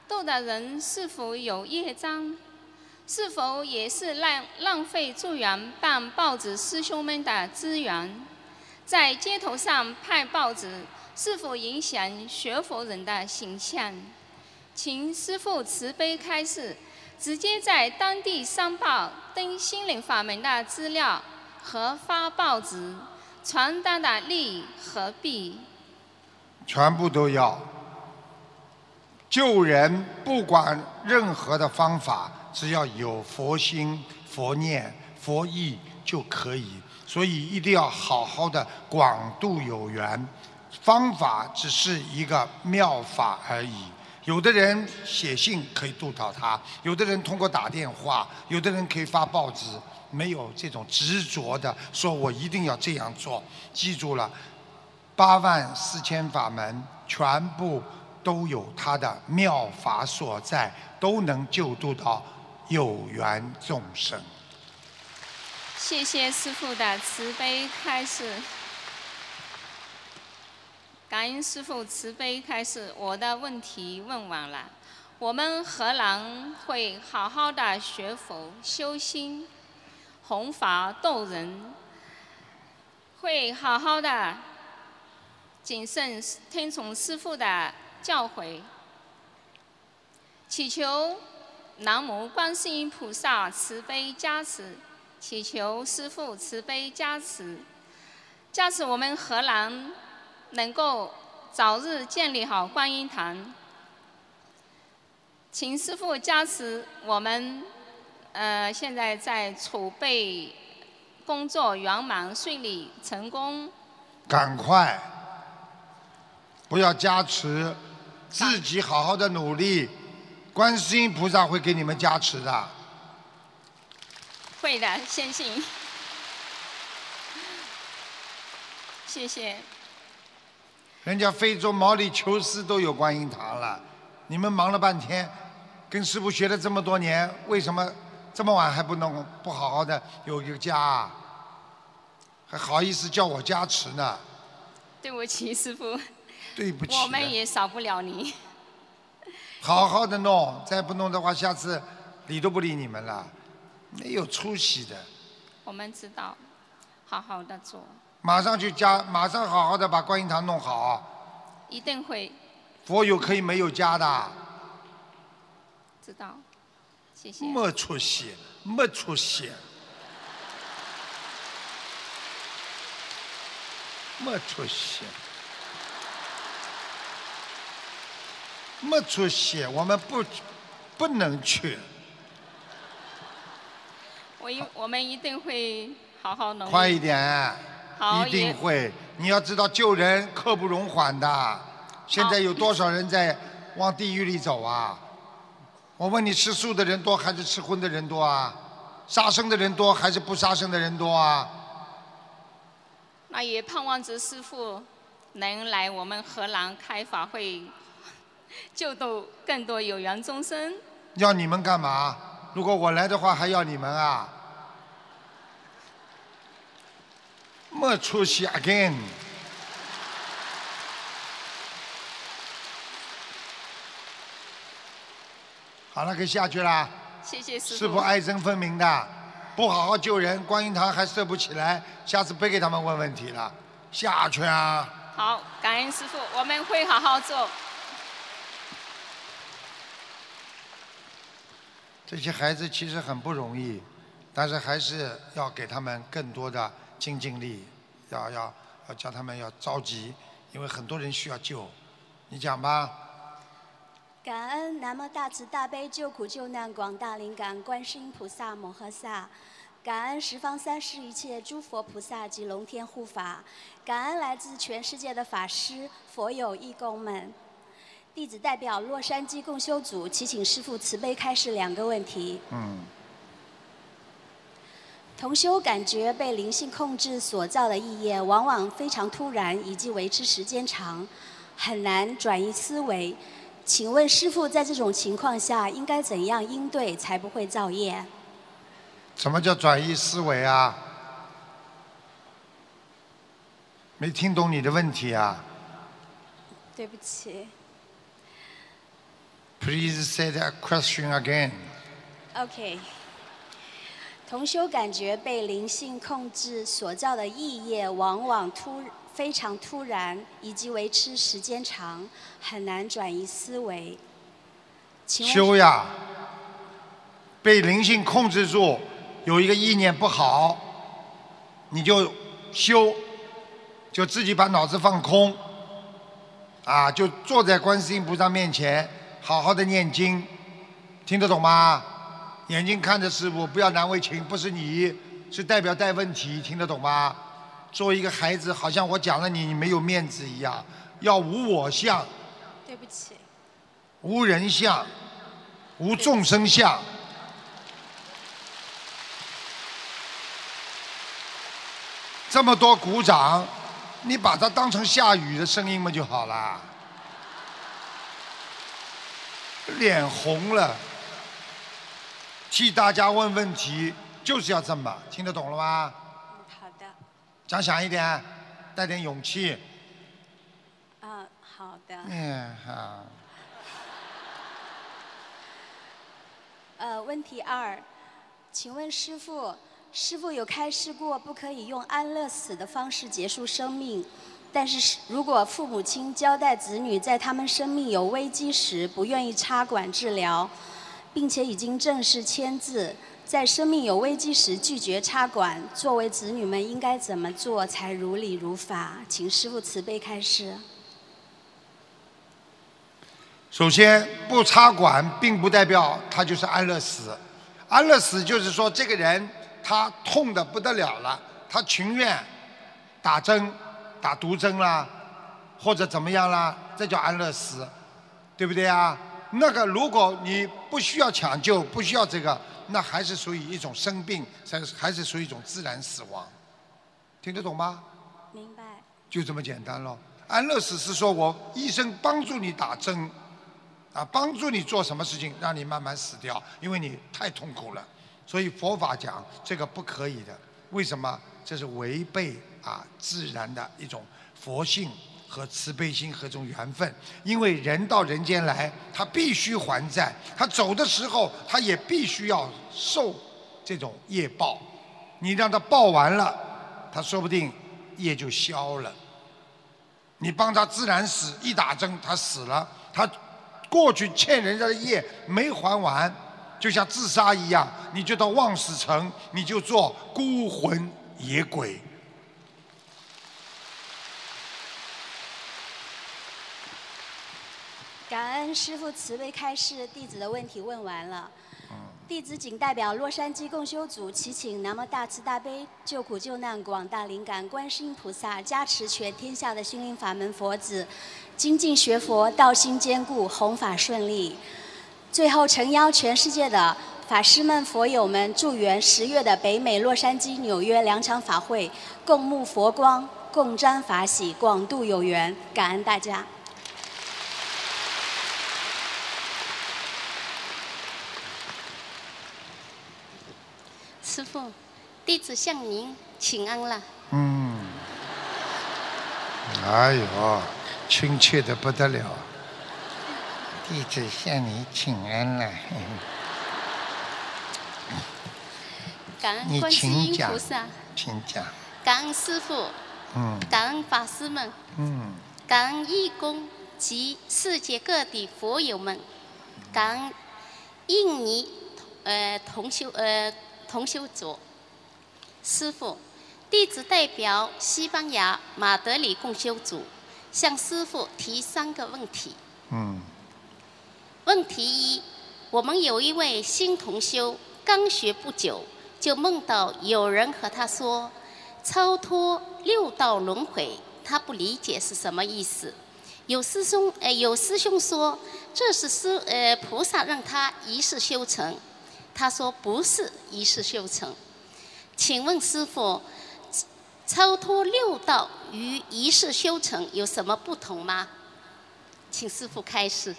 逗的人是否有业障？是否也是浪浪费助缘办报纸师兄们的资源？在街头上派报纸，是否影响学佛人的形象？请师父慈悲开示。直接在当地商报登心灵法门的资料和发报纸、传单的利和弊，全部都要。救人不管任何的方法，只要有佛心、佛念、佛意就可以。所以一定要好好的广度有缘，方法只是一个妙法而已。有的人写信可以度到他，有的人通过打电话，有的人可以发报纸，没有这种执着的说我一定要这样做。记住了，八万四千法门全部都有它的妙法所在，都能救度到有缘众生。谢谢师父的慈悲开示。感恩师父慈悲开示，我的问题问完了。我们荷兰会好好的学佛修心，弘法度人，会好好的谨慎听从师父的教诲，祈求南无观世音菩萨慈悲加持，祈求师父慈悲加持，加持我们荷兰。能够早日建立好观音堂，请师父加持我们。呃，现在在储备工作圆满顺利成功。赶快，不要加持，自己好好的努力，观世音菩萨会给你们加持的。会的，相信。谢谢。人家非洲毛里求斯都有观音堂了，你们忙了半天，跟师傅学了这么多年，为什么这么晚还不能不好好的有一个家啊？还好意思叫我加持呢？对不起，师傅。对不起。我们也少不了你。好好的弄，再不弄的话，下次理都不理你们了，没有出息的。我们知道，好好的做。马上去加，马上好好的把观音堂弄好。一定会。佛有可以没有家的。知道，谢谢。没出息，没出息。没出息。没出息，我们不不能去。我一我们一定会好好努力。快一点。一定会，你要知道救人刻不容缓的。现在有多少人在往地狱里走啊？我问你，吃素的人多还是吃荤的人多啊？杀生的人多还是不杀生的人多啊？那也盼望着师傅能来我们河南开法会，救度更多有缘众生。要你们干嘛？如果我来的话，还要你们啊？没出息 again！好了，可以下去啦。谢谢师傅。师爱憎分明的，不好好救人，观音堂还设不起来，下次别给他们问问题了。下去啊！好，感恩师傅，我们会好好做。这些孩子其实很不容易，但是还是要给他们更多的精进力，要要要叫他们要着急，因为很多人需要救。你讲吧。感恩南无大慈大悲救苦救难广大灵感观世音菩萨摩诃萨，感恩十方三世一切诸佛菩萨及龙天护法，感恩来自全世界的法师、佛友、义工们。弟子代表洛杉矶共修组，祈请师父慈悲开示两个问题。嗯。同修感觉被灵性控制所造的意业，往往非常突然，以及维持时间长，很难转移思维。请问师父，在这种情况下应该怎样应对，才不会造业？什么叫转移思维啊？没听懂你的问题啊对不起。？Please say that question again. OK。同修感觉被灵性控制所造的意业，往往突非常突然，以及维持时间长，很难转移思维。修呀，被灵性控制住，有一个意念不好，你就修，就自己把脑子放空，啊，就坐在观世音菩萨面前，好好的念经，听得懂吗？眼睛看着师傅，不要难为情，不是你，是代表带问题，听得懂吗？作为一个孩子，好像我讲了你，你没有面子一样，要无我相。对不起。无人相，无众生相。这么多鼓掌，你把它当成下雨的声音嘛就好了。脸红了，替大家问问题就是要这么，听得懂了吗？好的。讲响一点，带点勇气。啊，好的。嗯，好。呃，问题二，请问师傅，师傅有开示过不可以用安乐死的方式结束生命，但是如果父母亲交代子女在他们生命有危机时不愿意插管治疗，并且已经正式签字，在生命有危机时拒绝插管，作为子女们应该怎么做才如理如法？请师傅慈悲开示。首先，不插管并不代表他就是安乐死。安乐死就是说，这个人他痛得不得了了，他情愿打针、打毒针啦，或者怎么样啦，这叫安乐死，对不对啊？那个如果你不需要抢救，不需要这个，那还是属于一种生病，还是还是属于一种自然死亡，听得懂吗？明白。就这么简单咯。安乐死是说我医生帮助你打针。啊，帮助你做什么事情，让你慢慢死掉，因为你太痛苦了。所以佛法讲这个不可以的，为什么？这是违背啊自然的一种佛性和慈悲心和这种缘分。因为人到人间来，他必须还债，他走的时候，他也必须要受这种业报。你让他报完了，他说不定业就消了。你帮他自然死，一打针他死了，他。过去欠人家的业没还完，就像自杀一样，你就到望死城，你就做孤魂野鬼。师父慈悲开示，弟子的问题问完了。弟子仅代表洛杉矶共修组，祈请南无大慈大悲救苦救难广大灵感观世音菩萨加持全天下的心灵法门佛子，精进学佛，道心坚固，弘法顺利。最后诚邀全世界的法师们、佛友们，祝愿十月的北美、洛杉矶、纽约两场法会，共沐佛光，共沾法喜，广度有缘。感恩大家。师傅，弟子向您请安了。嗯，哎呦，亲切的不得了。弟子向你请安了。感恩你观世音菩萨，请讲。感恩师父，嗯感恩法师们，嗯，感恩义工及世界各地佛友们，感恩印尼呃同修呃同修组师父，弟子代表西班牙马德里共修组向师父提三个问题。嗯问题一：我们有一位新同修，刚学不久，就梦到有人和他说超脱六道轮回，他不理解是什么意思。有师兄呃有师兄说这是师呃菩萨让他一世修成，他说不是一世修成。请问师傅，超脱六道与一世修成有什么不同吗？请师傅开始。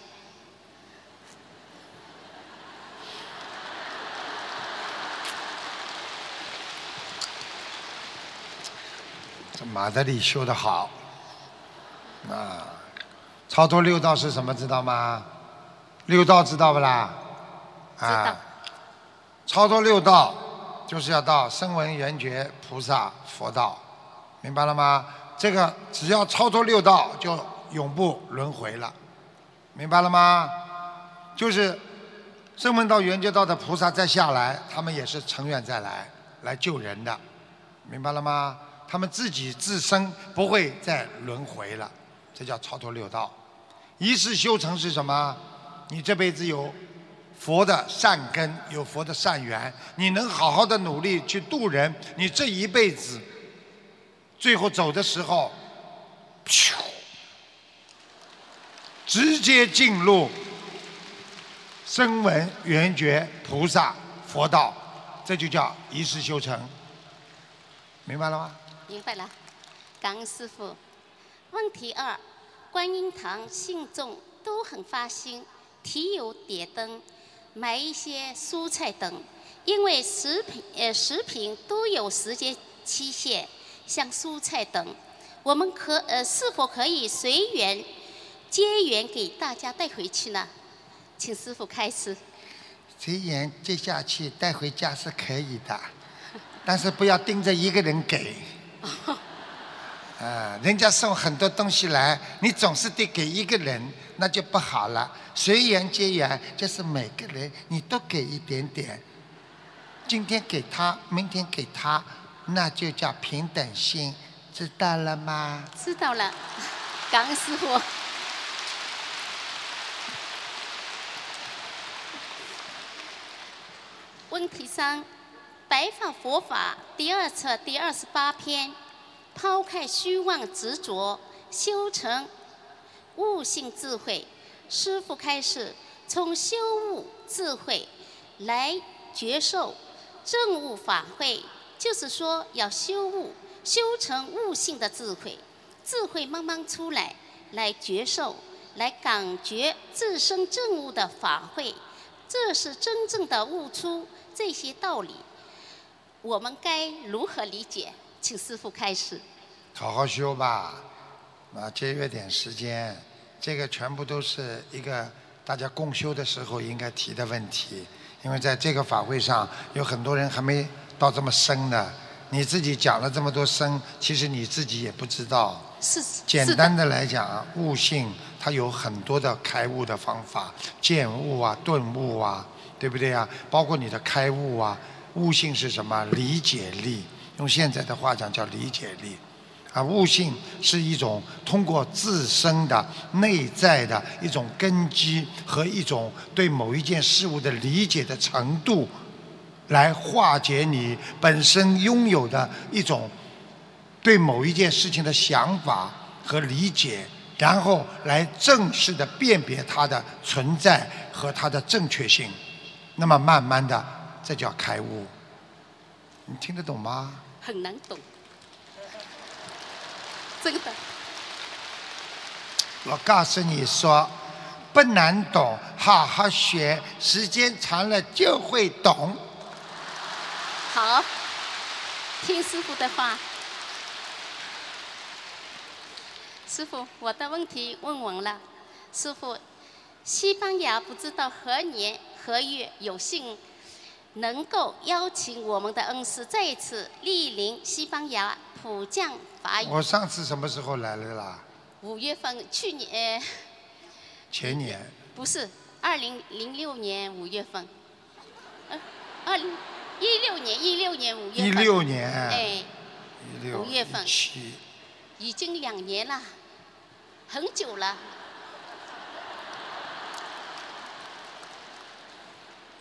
这马德里修得好。啊，超脱六道是什么？知道吗？六道知道不啦？啊，超脱六道就是要到声闻缘觉菩萨佛道，明白了吗？这个只要超脱六道，就永不轮回了，明白了吗？就是声闻道、缘觉道的菩萨再下来，他们也是成愿再来，来救人的，明白了吗？他们自己自身不会再轮回了，这叫超脱六道。一世修成是什么？你这辈子有佛的善根，有佛的善缘，你能好好的努力去度人，你这一辈子最后走的时候，直接进入声闻缘觉菩萨佛道，这就叫一世修成，明白了吗？明白了，感恩师傅。问题二：观音堂信众都很发心，提有点灯，买一些蔬菜等，因为食品呃食品都有时间期限，像蔬菜等，我们可呃是否可以随缘结缘给大家带回去呢？请师傅开始。随缘接下去带回家是可以的，但是不要盯着一个人给。啊，人家送很多东西来，你总是得给一个人，那就不好了。随缘结缘，就是每个人你都给一点点。今天给他，明天给他，那就叫平等心，知道了吗？知道了，感恩师傅。问题三：白发佛法第二册第二十八篇，抛开虚妄执着，修成悟性智慧。师父开始，从修悟智慧来觉受正悟法会，就是说要修悟，修成悟性的智慧，智慧慢慢出来，来觉受，来感觉自身正悟的法会，这是真正的悟出这些道理。我们该如何理解？请师傅开始。好好修吧，啊，节约点时间，这个全部都是一个大家共修的时候应该提的问题。因为在这个法会上，有很多人还没到这么深呢。你自己讲了这么多深，其实你自己也不知道。是简单的来讲，悟性它有很多的开悟的方法，见悟啊、顿悟啊，对不对啊？包括你的开悟啊，悟性是什么？理解力，用现在的话讲叫理解力。啊，悟性是一种通过自身的内在的一种根基和一种对某一件事物的理解的程度，来化解你本身拥有的一种对某一件事情的想法和理解，然后来正式的辨别它的存在和它的正确性。那么慢慢的，这叫开悟。你听得懂吗？很难懂，真的。我告诉你说，不难懂，好好学，时间长了就会懂。好，听师傅的话。师傅，我的问题问完了。师傅，西班牙不知道何年何月有幸能够邀请我们的恩师再一次莅临西班牙普降法语。我上次什么时候来了啦？五月份，去年呃前年。不是二零零六年五月份，呃，二零一六年一六年五月份。一六年。哎，一六。五月份。七。已经两年了，很久了。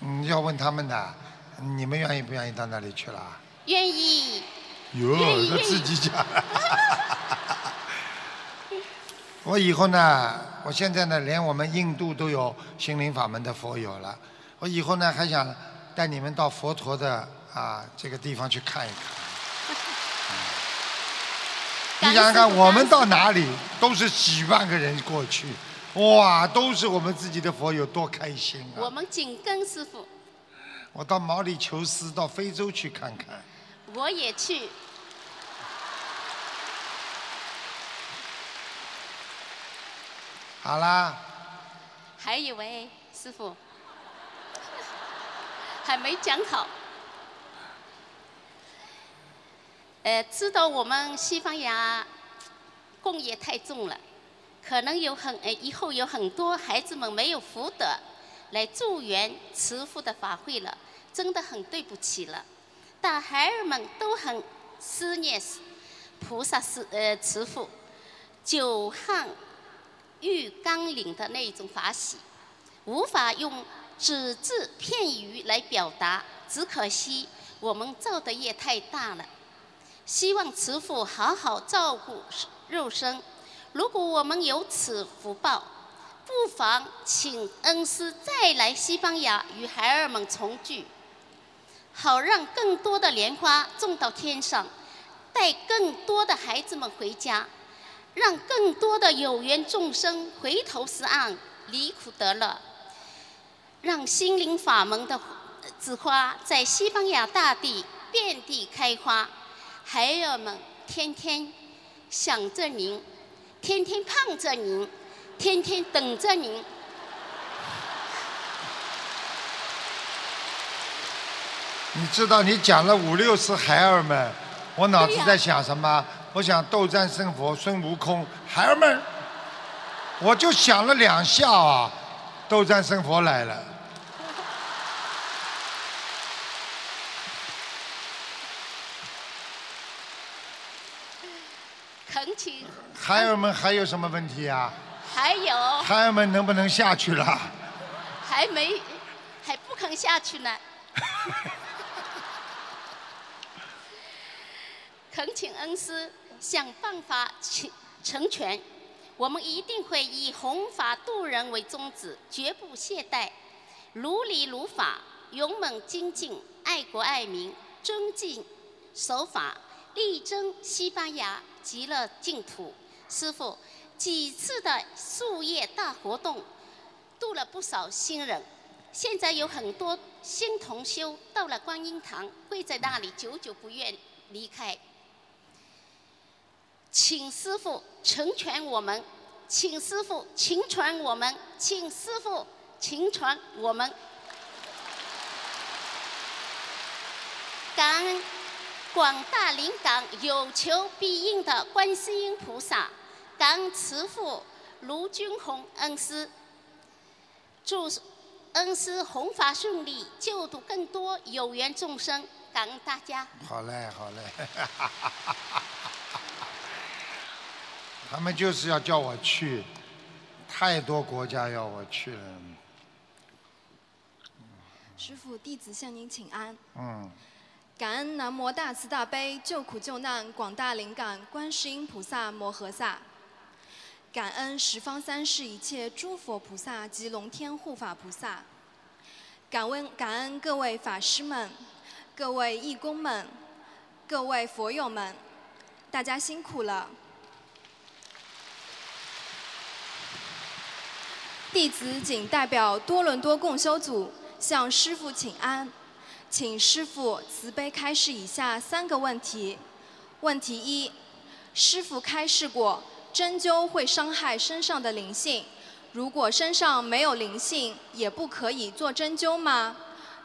嗯，要问他们的，你们愿意不愿意到那里去了？愿意。哟，他自己讲。我以后呢，我现在呢，连我们印度都有心灵法门的佛友了。我以后呢，还想带你们到佛陀的啊这个地方去看一看。你想想看，我们到哪里都是几万个人过去，哇，都是我们自己的佛有，多开心啊！我们紧跟师傅。我到毛里求斯，到非洲去看看。我也去。好啦。还以为师傅 还没讲好。呃，知道我们西班牙功业太重了，可能有很呃以后有很多孩子们没有福德来助缘慈父的法会了，真的很对不起了。但孩儿们都很思念菩萨是呃慈父，久旱遇甘霖的那一种法喜，无法用只字片语来表达，只可惜我们造的业太大了。希望慈父好好照顾肉身。如果我们有此福报，不妨请恩师再来西班牙与孩儿们重聚，好让更多的莲花种到天上，带更多的孩子们回家，让更多的有缘众生回头是岸，离苦得乐，让心灵法门的紫花在西班牙大地遍地开花。孩儿们天天想着您，天天盼着您，天天等着您。你知道你讲了五六次孩儿们，我脑子在想什么？我想斗战胜佛孙悟空，孩儿们，我就想了两下啊，斗战胜佛来了。孩儿们还有什么问题啊？还有。孩儿们能不能下去了？还没，还不肯下去呢。恳请恩师想办法成成全，我们一定会以弘法度人为宗旨，绝不懈怠，如理如法，勇猛精进，爱国爱民，尊敬守法，力争西班牙极乐净土。师傅，几次的树叶大活动，度了不少新人。现在有很多新同修到了观音堂，跪在那里，久久不愿离开。请师傅成全我们，请师傅请传我们，请师傅请传我们。感恩。广大灵感有求必应的观世音菩萨，感恩慈父卢军宏恩师，祝恩师弘法顺利，救度更多有缘众生，感恩大家。好嘞，好嘞，他们就是要叫我去，太多国家要我去了。师傅，弟子向您请安。嗯。感恩南无大慈大悲救苦救难广大灵感观世音菩萨摩诃萨，感恩十方三世一切诸佛菩萨及龙天护法菩萨，感恩感恩各位法师们、各位义工们、各位佛友们，大家辛苦了。弟子谨代表多伦多共修组向师父请安。请师傅慈悲开示以下三个问题。问题一：师傅开示过，针灸会伤害身上的灵性，如果身上没有灵性，也不可以做针灸吗？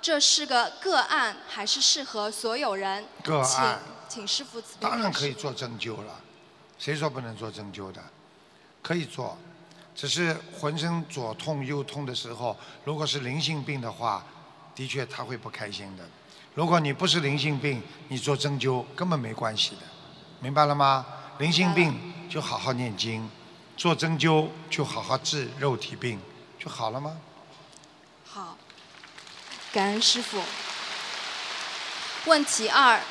这是个个案，还是适合所有人？个案请请师傅慈悲当然可以做针灸了，谁说不能做针灸的？可以做，只是浑身左痛右痛的时候，如果是灵性病的话，的确他会不开心的。如果你不是灵性病，你做针灸根本没关系的，明白了吗？灵性病就好好念经，做针灸就好好治肉体病，就好了吗？好，感恩师傅。问题二：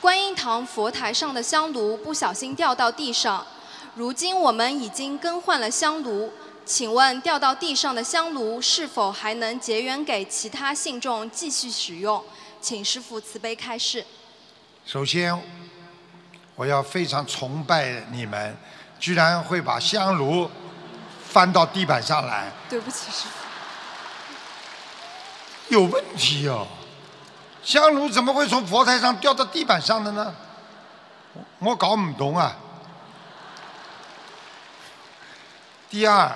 观音堂佛台上的香炉不小心掉到地上，如今我们已经更换了香炉，请问掉到地上的香炉是否还能结缘给其他信众继续使用？请师傅慈悲开示。首先，我要非常崇拜你们，居然会把香炉翻到地板上来，对不起，师傅。有问题哦！香炉怎么会从佛台上掉到地板上的呢？我搞不懂啊。第二，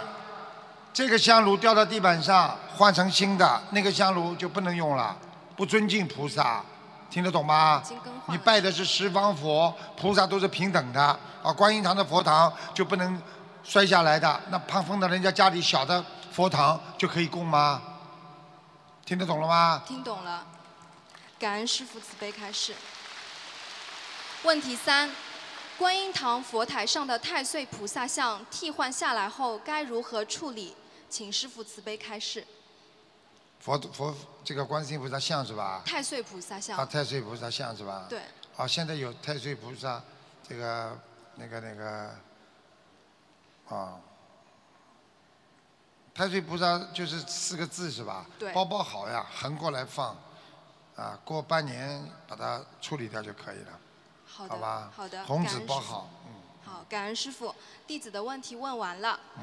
这个香炉掉到地板上，换成新的，那个香炉就不能用了，不尊敬菩萨，听得懂吗？你拜的是十方佛，菩萨都是平等的啊。观音堂的佛堂就不能摔下来的，那胖放到人家家里小的佛堂就可以供吗？听得懂了吗？听懂了，感恩师父慈悲开示。问题三：观音堂佛台上的太岁菩萨像替换下来后该如何处理？请师父慈悲开示。佛佛这个观世音菩萨像是吧？太岁菩萨像。啊，太岁菩萨像是吧？对。啊，现在有太岁菩萨，这个那个那个，啊，太岁菩萨就是四个字是吧？对包包好呀，横过来放，啊，过半年把它处理掉就可以了。好的。好吧。好的。红纸包好，嗯好，感恩师傅，弟子的问题问完了。嗯。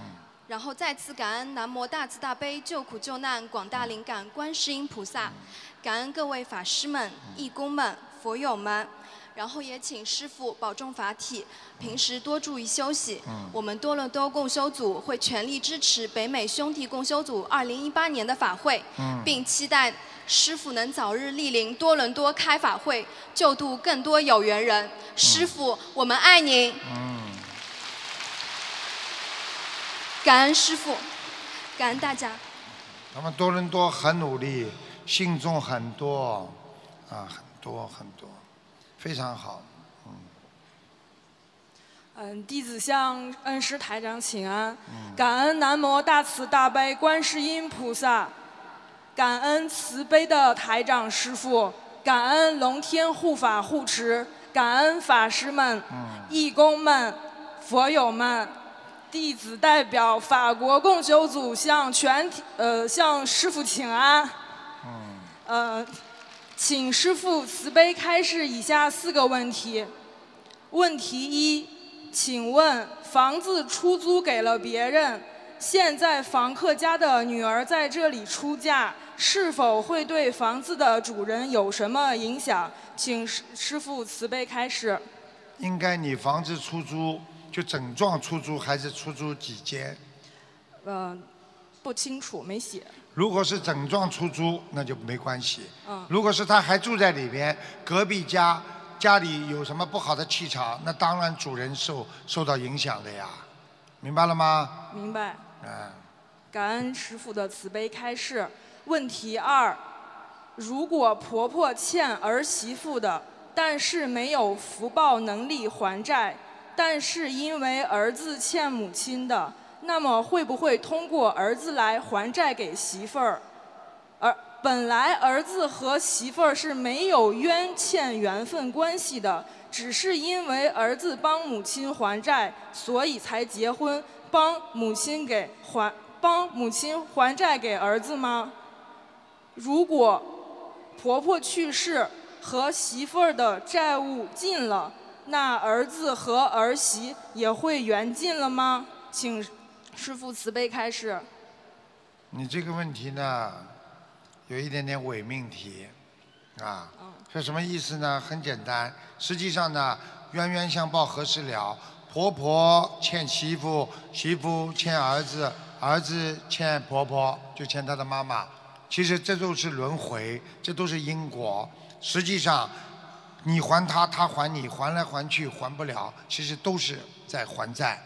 然后再次感恩南无大慈大悲救苦救难广大灵感观世音菩萨，感恩各位法师们、义工们、佛友们，然后也请师傅保重法体，平时多注意休息。嗯我们多伦多共修组会全力支持北美兄弟共修组2018年的法会，嗯并期待师傅能早日莅临多伦多开法会，救度更多有缘人。师傅，我们爱您。嗯，感恩师傅，感恩大家。他们多伦多很努力，信众很多，啊，很多很多，非常好。嗯，弟子向恩师台长请安，嗯感恩南无大慈大悲观世音菩萨，感恩慈悲的台长师傅，感恩龙天护法护持，感恩法师们、义工们、佛友们。弟子代表法国共修组向全体呃向师傅请安。嗯呃，请师傅慈悲开示以下四个问题。问题一，请问房子出租给了别人，现在房客家的女儿在这里出嫁，是否会对房子的主人有什么影响？请师师傅慈悲开示。应该你房子出租就整幢出租，还是出租几间？呃，不清楚，没写。如果是整幢出租，那就没关系。嗯如果是他还住在里边，隔壁家家里有什么不好的气场，那当然主人受受到影响的呀，明白了吗？明白。嗯，感恩师傅的慈悲开示。问题二：如果婆婆欠儿媳妇的，但是没有福报能力还债，但是因为儿子欠母亲的，那么会不会通过儿子来还债给媳妇儿？而本来儿子和媳妇儿是没有冤欠缘分关系的，只是因为儿子帮母亲还债，所以才结婚，帮母亲给还帮母亲还债给儿子吗？如果婆婆去世和媳妇儿的债务尽了，那儿子和儿媳也会缘尽了吗？请师父慈悲开示。你这个问题呢，有一点点伪命题，啊，是什么意思呢？很简单，实际上呢，冤冤相报何时了？婆婆欠媳妇，媳妇欠儿子，儿子欠婆婆就欠他的妈妈，其实这都是轮回，这都是因果。实际上，你还他，他还你，还来还去还不了，其实都是在还债。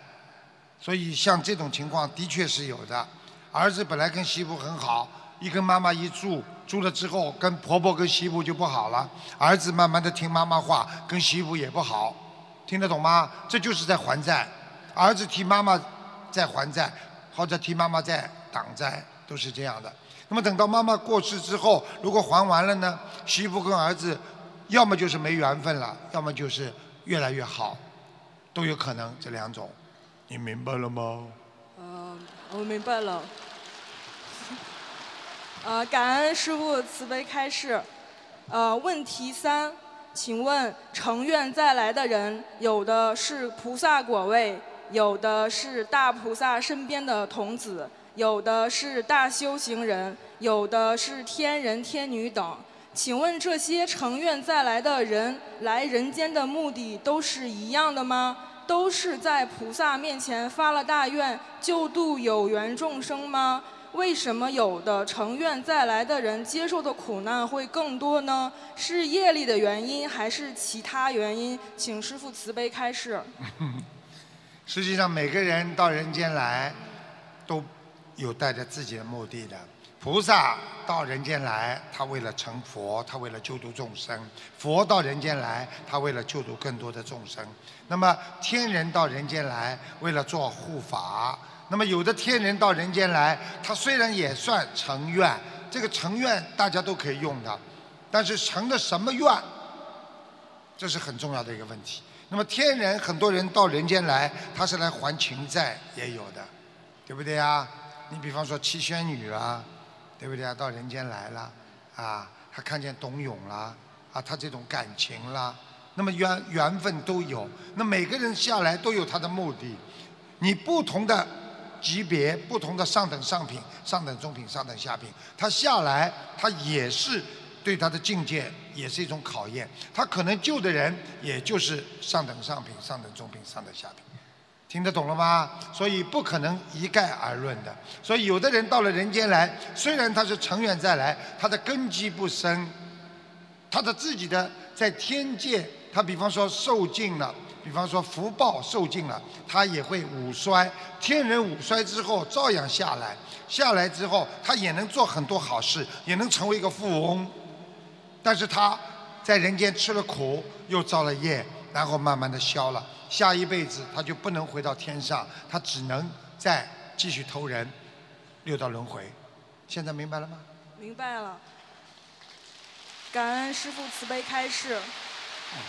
所以像这种情况的确是有的。儿子本来跟媳妇很好，一跟妈妈一住，住了之后跟婆婆跟媳妇就不好了。儿子慢慢的听妈妈话，跟媳妇也不好，听得懂吗？这就是在还债。儿子替妈妈在还债，或者替妈妈在挡债，都是这样的。那么等到妈妈过世之后，如果还完了呢？媳妇跟儿子，要么就是没缘分了，要么就是越来越好，都有可能这两种。你明白了吗？呃，我明白了。呃，感恩师傅慈悲开示。呃，问题三，请问成愿再来的人，有的是菩萨果位，有的是大菩萨身边的童子，有的是大修行人，有的是天人天女等。请问这些成愿再来的人来人间的目的都是一样的吗？都是在菩萨面前发了大愿，救度有缘众生吗？为什么有的成愿再来的人接受的苦难会更多呢？是业力的原因，还是其他原因？请师父慈悲开示。实际上，每个人到人间来，都有带着自己的目的的。菩萨到人间来，他为了成佛，他为了救度众生；佛到人间来，他为了救度更多的众生。那么天人到人间来，为了做护法。那么有的天人到人间来，他虽然也算成愿，这个成愿大家都可以用的，但是成的什么愿，这是很重要的一个问题。那么天人很多人到人间来，他是来还情债，也有的，对不对啊？你比方说七仙女啊，对不对啊？到人间来了，啊，他看见董永了，啊，他这种感情啦，那么缘缘分都有。那每个人下来都有他的目的，你不同的级别、不同的上等上品、上等中品、上等下品，他下来他也是对他的境界也是一种考验。他可能救的人也就是上等上品、上等中品、上等下品。听得懂了吗？所以不可能一概而论的。所以有的人到了人间来，虽然他是成远再来，他的根基不深，他的自己的在天界，他比方说受尽了，比方说福报受尽了，他也会五衰。天人五衰之后，照样下来，下来之后，他也能做很多好事，也能成为一个富翁。但是他在人间吃了苦，又造了业，然后慢慢的消了。下一辈子他就不能回到天上，他只能再继续投人，六道轮回。现在明白了吗？明白了。感恩师父慈悲开示。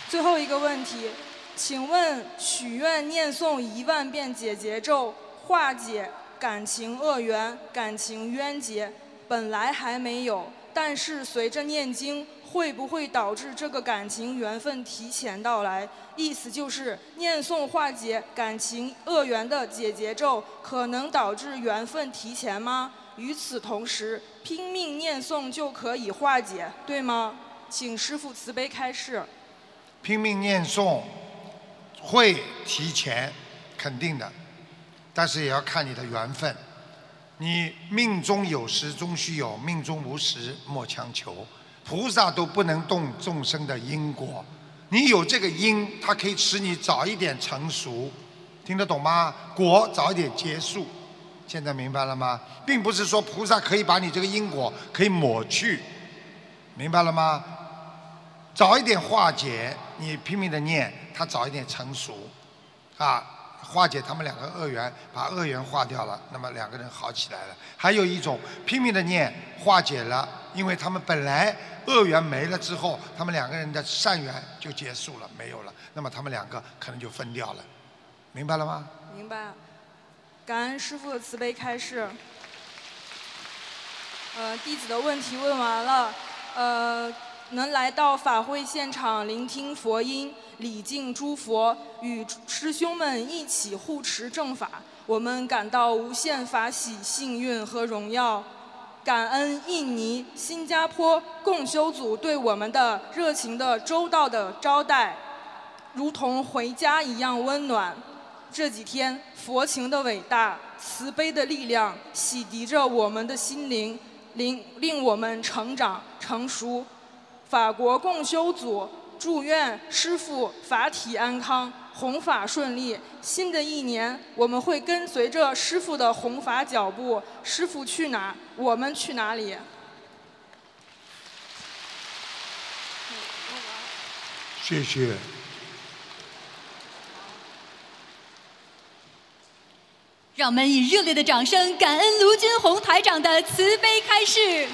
最后一个问题，请问许愿念诵一万遍解结咒，化解感情恶缘、感情冤结，本来还没有，但是随着念经。会不会导致这个感情缘分提前到来？意思就是念诵化解感情恶缘的解结咒，可能导致缘分提前吗？与此同时，拼命念诵就可以化解，对吗？请师父慈悲开示。拼命念诵会提前，肯定的，但是也要看你的缘分。你命中有时终须有，命中无时莫强求。菩萨都不能动众生的因果，你有这个因，它可以使你早一点成熟，听得懂吗？果早一点结束，现在明白了吗？并不是说菩萨可以把你这个因果可以抹去，明白了吗？早一点化解，你拼命的念，它早一点成熟，啊，化解他们两个恶缘，把恶缘化掉了，那么两个人好起来了。还有一种拼命的念，化解了，因为他们本来。恶缘没了之后，他们两个人的善缘就结束了，没有了。那么他们两个可能就分掉了，明白了吗？明白。感恩师父的慈悲开示。呃，弟子的问题问完了。呃，能来到法会现场聆听佛音，礼敬诸佛，与师兄们一起护持正法，我们感到无限法喜、幸运和荣耀。感恩印尼、新加坡共修组对我们的热情的、周到的招待，如同回家一样温暖。这几天，佛情的伟大、慈悲的力量洗涤着我们的心灵，令令我们成长成熟。法国共修组祝愿师父法体安康，弘法顺利。新的一年，我们会跟随着师父的弘法脚步。师父去哪，我们去哪里。谢谢。让我们以热烈的掌声，感恩卢军红台长的慈悲开示。